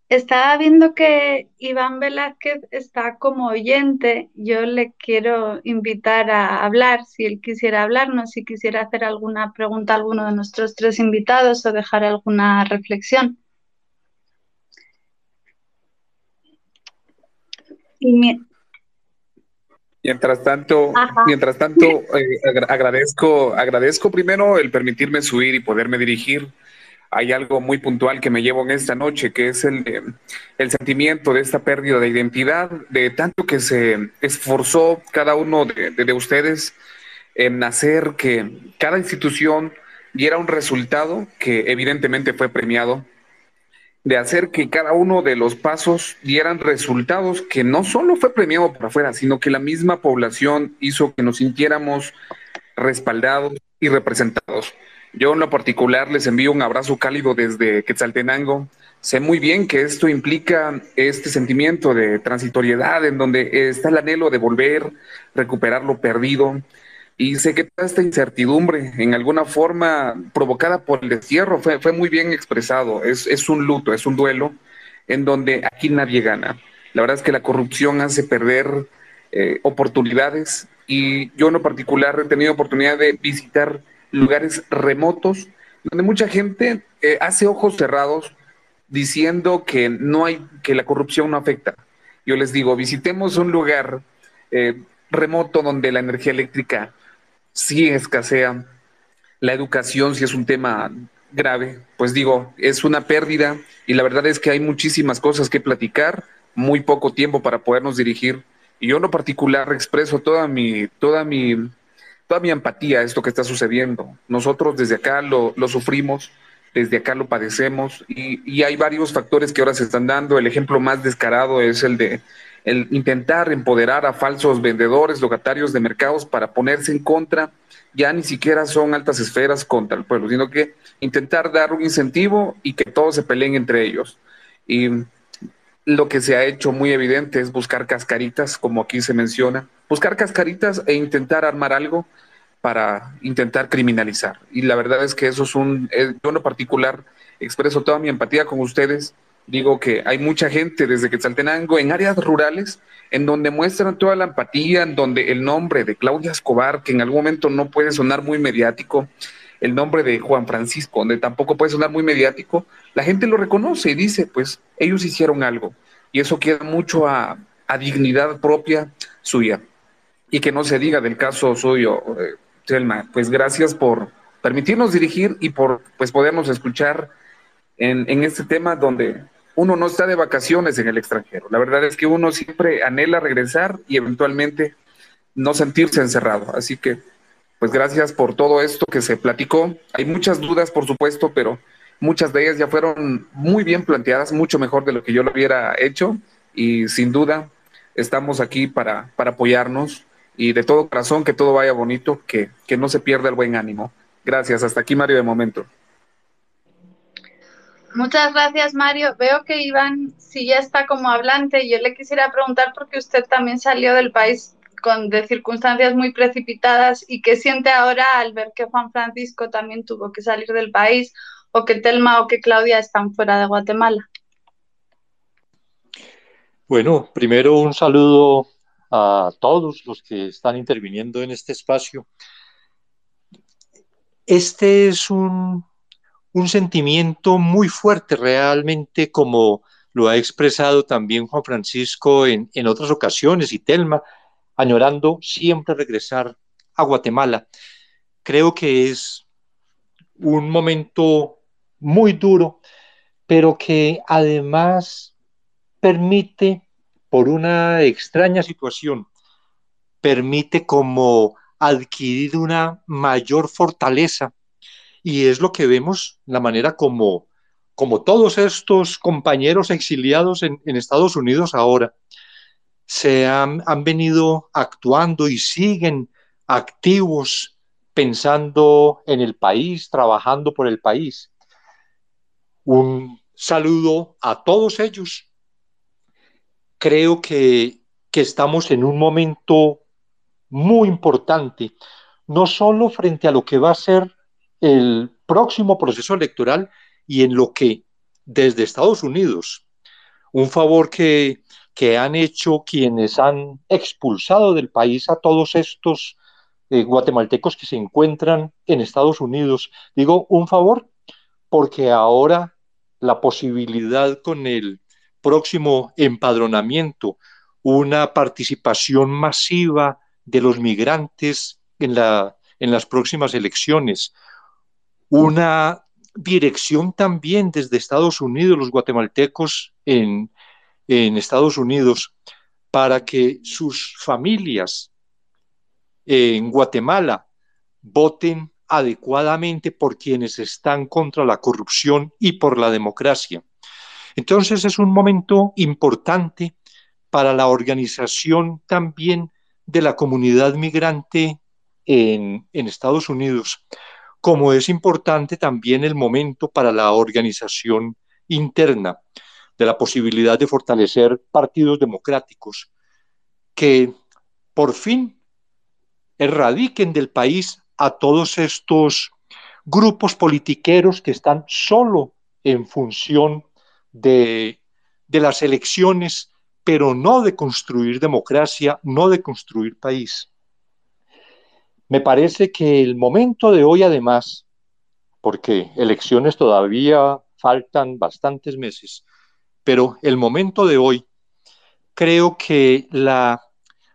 Estaba viendo que Iván Velázquez está como oyente. Yo le quiero invitar a hablar, si él quisiera hablarnos, si quisiera hacer alguna pregunta a alguno de nuestros tres invitados o dejar alguna reflexión. Mientras tanto, mientras tanto eh, agradezco, agradezco primero el permitirme subir y poderme dirigir. Hay algo muy puntual que me llevo en esta noche, que es el, el sentimiento de esta pérdida de identidad, de tanto que se esforzó cada uno de, de, ustedes en hacer que cada institución diera un resultado que evidentemente fue premiado, de hacer que cada uno de los pasos dieran resultados que no solo fue premiado por afuera, sino que la misma población hizo que nos sintiéramos respaldados y representados. Yo en lo particular les envío un abrazo cálido desde Quetzaltenango. Sé muy bien que esto implica este sentimiento de transitoriedad en donde está el anhelo de volver, recuperar lo perdido. Y sé que esta incertidumbre, en alguna forma provocada por el destierro, fue, fue muy bien expresado. Es, es un luto, es un duelo en donde aquí nadie gana. La verdad es que la corrupción hace perder eh, oportunidades y yo en particular he tenido oportunidad de visitar lugares remotos, donde mucha gente eh, hace ojos cerrados diciendo que no hay, que la corrupción no afecta. Yo les digo, visitemos un lugar eh, remoto donde la energía eléctrica sí escasea, la educación sí es un tema grave, pues digo, es una pérdida y la verdad es que hay muchísimas cosas que platicar, muy poco tiempo para podernos dirigir. Y yo en lo particular expreso toda mi, toda mi toda mi empatía a esto que está sucediendo. Nosotros desde acá lo, sufrimos, desde acá lo padecemos y, hay varios factores que ahora se están dando. El ejemplo más descarado es el de el intentar empoderar a falsos vendedores, locatarios de mercados para ponerse en contra, ya ni siquiera son altas esferas contra el pueblo, sino que intentar dar un incentivo y que todos se peleen entre ellos. Y lo que se ha hecho muy evidente es buscar cascaritas, como aquí se menciona, buscar cascaritas e intentar armar algo para intentar criminalizar. Y la verdad es que eso es un, yo en lo particular expreso toda mi empatía con ustedes. Digo que hay mucha gente desde Quetzaltenango en áreas rurales en donde muestran toda la empatía, en donde el nombre de Claudia Escobar, que en algún momento no puede sonar muy mediático, el nombre de Juan Francisco, donde tampoco puede sonar muy mediático, la gente lo reconoce y dice, pues ellos hicieron algo. Y eso queda mucho a, a dignidad propia suya. Y que no se diga del caso suyo, eh, Selma, pues gracias por permitirnos dirigir y por pues podernos escuchar en, en este tema donde uno no está de vacaciones en el extranjero. La verdad es que uno siempre anhela regresar y eventualmente no sentirse encerrado. Así que, pues gracias por todo esto que se platicó. Hay muchas dudas, por supuesto, pero muchas de ellas ya fueron muy bien planteadas, mucho mejor de lo que yo lo hubiera hecho. Y sin duda, estamos aquí para, para apoyarnos y de todo corazón que todo vaya bonito, que, que no se pierda el buen ánimo. Gracias. Hasta aquí, Mario, de momento. Muchas gracias, Mario. Veo que Iván sí ya está como hablante. Yo le quisiera preguntar porque usted también salió del país con de circunstancias muy precipitadas y qué siente ahora al ver que Juan Francisco también tuvo que salir del país o que Telma o que Claudia están fuera de Guatemala. Bueno, primero un saludo a todos los que están interviniendo en este espacio. Este es un, un sentimiento muy fuerte realmente, como lo ha expresado también Juan Francisco en, en otras ocasiones y Telma, añorando siempre regresar a Guatemala. Creo que es un momento muy duro, pero que además permite, por una extraña situación, permite como adquirir una mayor fortaleza y es lo que vemos, la manera como, como todos estos compañeros exiliados en, Estados Unidos ahora se han, han venido actuando y siguen activos pensando en el país, trabajando por el país. Un saludo a todos ellos. Creo que, que estamos en un momento muy importante, no solo frente a lo que va a ser el próximo proceso electoral y en lo que desde Estados Unidos, un favor que, que han hecho quienes han expulsado del país a todos estos eh, guatemaltecos que se encuentran en Estados Unidos. Digo un favor porque ahora la posibilidad con el próximo empadronamiento, una participación masiva de los migrantes en, la, en las próximas elecciones, una dirección también desde Estados Unidos, los guatemaltecos en, Estados Unidos, para que sus familias en Guatemala voten adecuadamente por quienes están contra la corrupción y por la democracia. Entonces es un momento importante para la organización también de la comunidad migrante en Estados Unidos como es importante también el momento para la organización interna de la posibilidad de fortalecer partidos democráticos que por fin erradiquen del país a todos estos grupos politiqueros que están solo en función de, de las elecciones, pero no de construir democracia, no de construir país. Me parece que el momento de hoy, además, porque elecciones todavía faltan bastantes meses, pero el momento de hoy, creo que la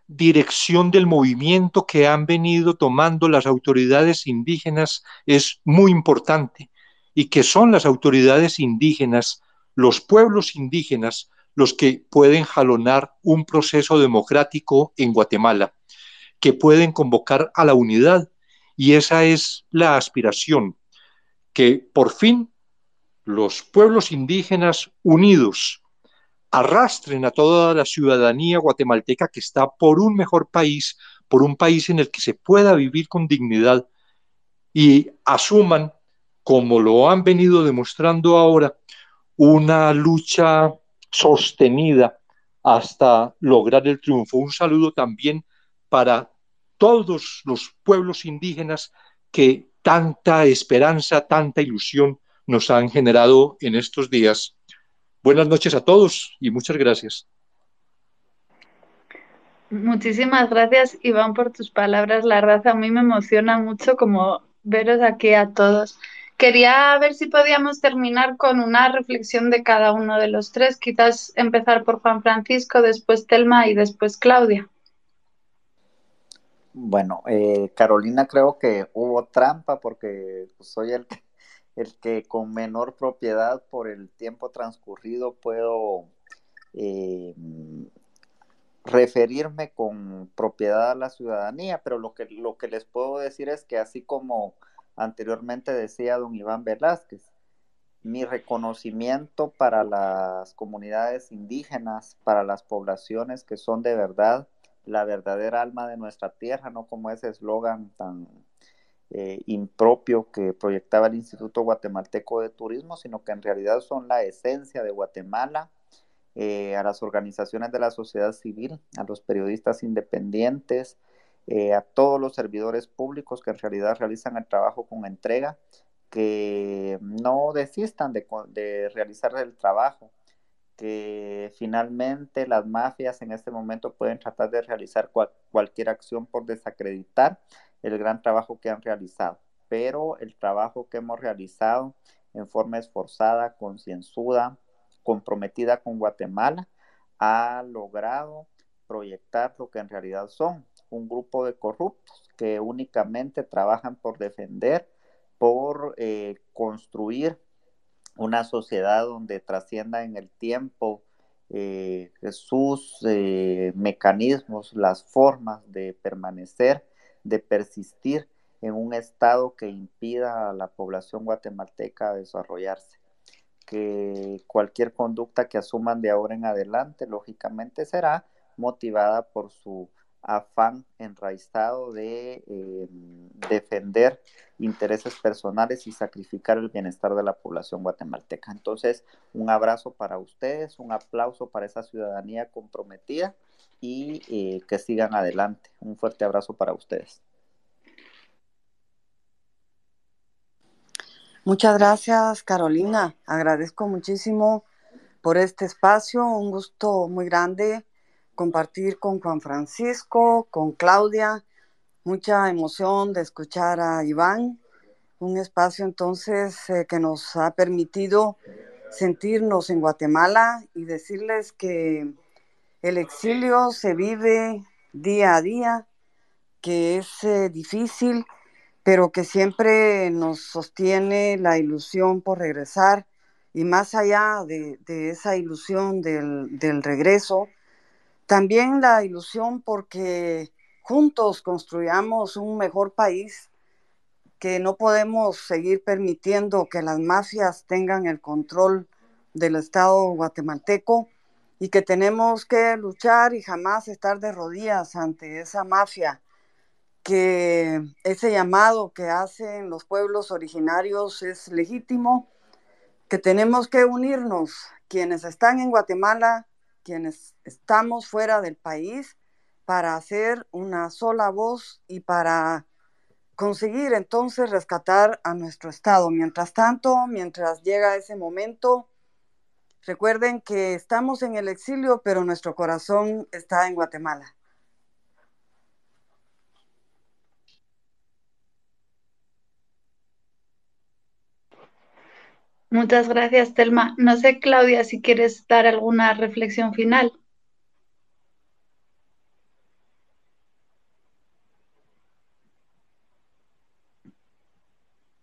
dirección del movimiento que han venido tomando las autoridades indígenas es muy importante y que son las autoridades indígenas, los pueblos indígenas, los que pueden jalonar un proceso democrático en Guatemala que pueden convocar a la unidad. Y esa es la aspiración, que por fin los pueblos indígenas unidos arrastren a toda la ciudadanía guatemalteca que está por un mejor país, por un país en el que se pueda vivir con dignidad y asuman, como lo han venido demostrando ahora, una lucha sostenida hasta lograr el triunfo. Un saludo también para todos los pueblos indígenas que tanta esperanza, tanta ilusión nos han generado en estos días. Buenas noches a todos y muchas gracias. Muchísimas gracias, Iván, por tus palabras. La verdad, a mí me emociona mucho como veros aquí a todos. Quería ver si podíamos terminar con una reflexión de cada uno de los tres. Quizás empezar por Juan Francisco, después Telma y después Claudia. Bueno, eh, Carolina creo que hubo trampa porque soy el que el que con menor propiedad por el tiempo transcurrido puedo eh, referirme con propiedad a la ciudadanía, pero lo que, lo que les puedo decir es que así como anteriormente decía don Iván Velázquez, mi reconocimiento para las comunidades indígenas, para las poblaciones que son de verdad la verdadera alma de nuestra tierra, no como ese eslogan tan eh, impropio que proyectaba el Instituto Guatemalteco de Turismo, sino que en realidad son la esencia de Guatemala, eh, a las organizaciones de la sociedad civil, a los periodistas independientes, eh, a todos los servidores públicos que en realidad realizan el trabajo con entrega, que no desistan de, de realizar el trabajo, que finalmente las mafias en este momento pueden tratar de realizar cualquier acción por desacreditar el gran trabajo que han realizado, pero el trabajo que hemos realizado en forma esforzada, concienzuda, comprometida con Guatemala, ha logrado proyectar lo que en realidad son un grupo de corruptos que únicamente trabajan por defender, por eh, construir una sociedad donde trascienda en el tiempo eh, sus eh, mecanismos, las formas de permanecer de persistir en un estado que impida a la población guatemalteca desarrollarse. Que cualquier conducta que asuman de ahora en adelante, lógicamente, será motivada por su afán enraizado de eh, defender intereses personales y sacrificar el bienestar de la población guatemalteca. Entonces, un abrazo para ustedes, un aplauso para esa ciudadanía comprometida y eh, que sigan adelante. Un fuerte abrazo para ustedes. Muchas gracias, Carolina. Agradezco muchísimo por este espacio. Un gusto muy grande compartir con Juan Francisco, con Claudia. Mucha emoción de escuchar a Iván. Un espacio entonces eh, que nos ha permitido sentirnos en Guatemala y decirles que el exilio se vive día a día, que es eh, difícil, pero que siempre nos sostiene la ilusión por regresar y más allá de, esa ilusión del, del, regreso, también la ilusión porque juntos construyamos un mejor país, que no podemos seguir permitiendo que las mafias tengan el control del Estado guatemalteco y que tenemos que luchar y jamás estar de rodillas ante esa mafia, que ese llamado que hacen los pueblos originarios es legítimo, que tenemos que unirnos, quienes están en Guatemala, quienes estamos fuera del país, para hacer una sola voz y para conseguir entonces rescatar a nuestro Estado. Mientras tanto, mientras llega ese momento, Recuerden que estamos en el exilio, pero nuestro corazón está en Guatemala. Muchas gracias, Telma. No sé, Claudia, si quieres dar alguna reflexión final.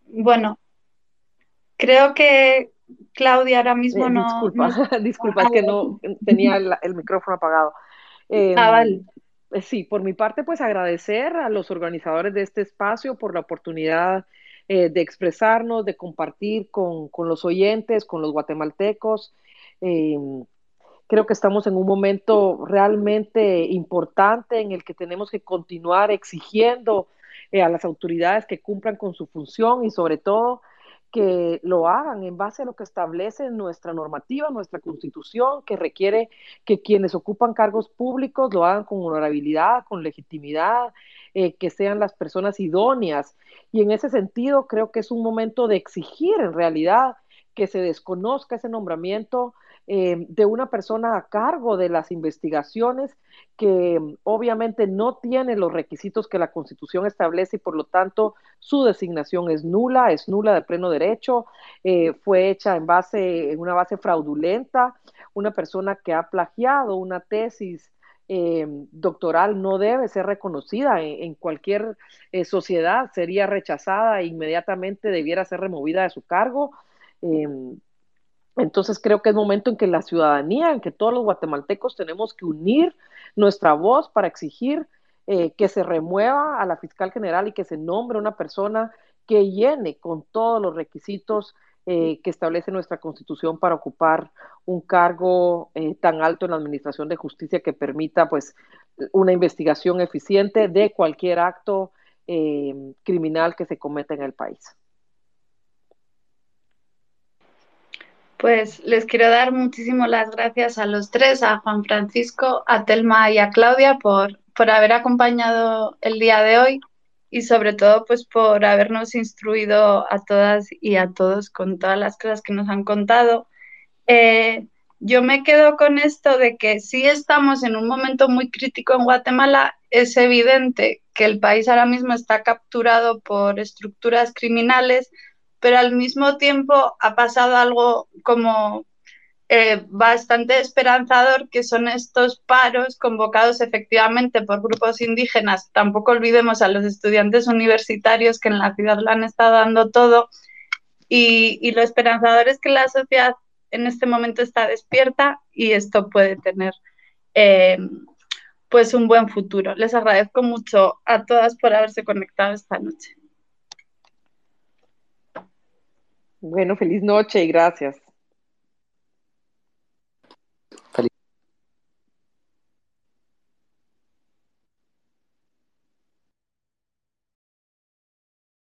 Bueno, creo que Claudia ahora mismo eh, no. Disculpa, disculpa, es que no tenía el, micrófono apagado. ah, em, eh, Sí, por mi parte, pues agradecer a los organizadores de este espacio por la oportunidad eh, de expresarnos, de compartir con, con, los oyentes, con los guatemaltecos. Em, Creo que estamos en un momento realmente importante en el que tenemos que continuar exigiendo eh, a las autoridades que cumplan con su función y sobre todo que lo hagan en base a lo que establece nuestra normativa, nuestra constitución, que requiere que quienes ocupan cargos públicos lo hagan con honorabilidad, con legitimidad, eh, que sean las personas idóneas. Y en ese sentido creo que es un momento de exigir en realidad que se desconozca ese nombramiento eh, de una persona a cargo de las investigaciones que mm, obviamente no tiene los requisitos que la Constitución establece y por lo tanto su designación es nula, es nula de pleno derecho, eh, fue hecha en base, en una base fraudulenta, una persona que ha plagiado una tesis eh, doctoral no debe ser reconocida en, cualquier sociedad, sería rechazada e inmediatamente debiera ser removida de su cargo. Em, entonces creo que es momento en que la ciudadanía, en que todos los guatemaltecos tenemos que unir nuestra voz para exigir eh, que se remueva a la fiscal general y que se nombre una persona que llene con todos los requisitos eh, que establece nuestra constitución para ocupar un cargo eh, tan alto en la administración de justicia que permita pues una investigación eficiente de cualquier acto criminal que se cometa en el país. Pues les quiero dar muchísimas las gracias a los tres, a Juan Francisco, a Telma y a Claudia por, por haber acompañado el día de hoy y sobre todo pues por habernos instruido a todas y a todos con todas las cosas que nos han contado. Eh, yo me quedo con esto de que si estamos en un momento muy crítico en Guatemala. Es evidente que el país ahora mismo está capturado por estructuras criminales, pero al mismo tiempo ha pasado algo como eh, bastante esperanzador, que son estos paros convocados efectivamente por grupos indígenas. Tampoco olvidemos a los estudiantes universitarios que en la ciudad lo han estado dando todo. Y, lo esperanzador es que la sociedad en este momento está despierta y esto puede tener eh, pues un buen futuro. Les agradezco mucho a todas por haberse conectado esta noche. Bueno, feliz noche y gracias.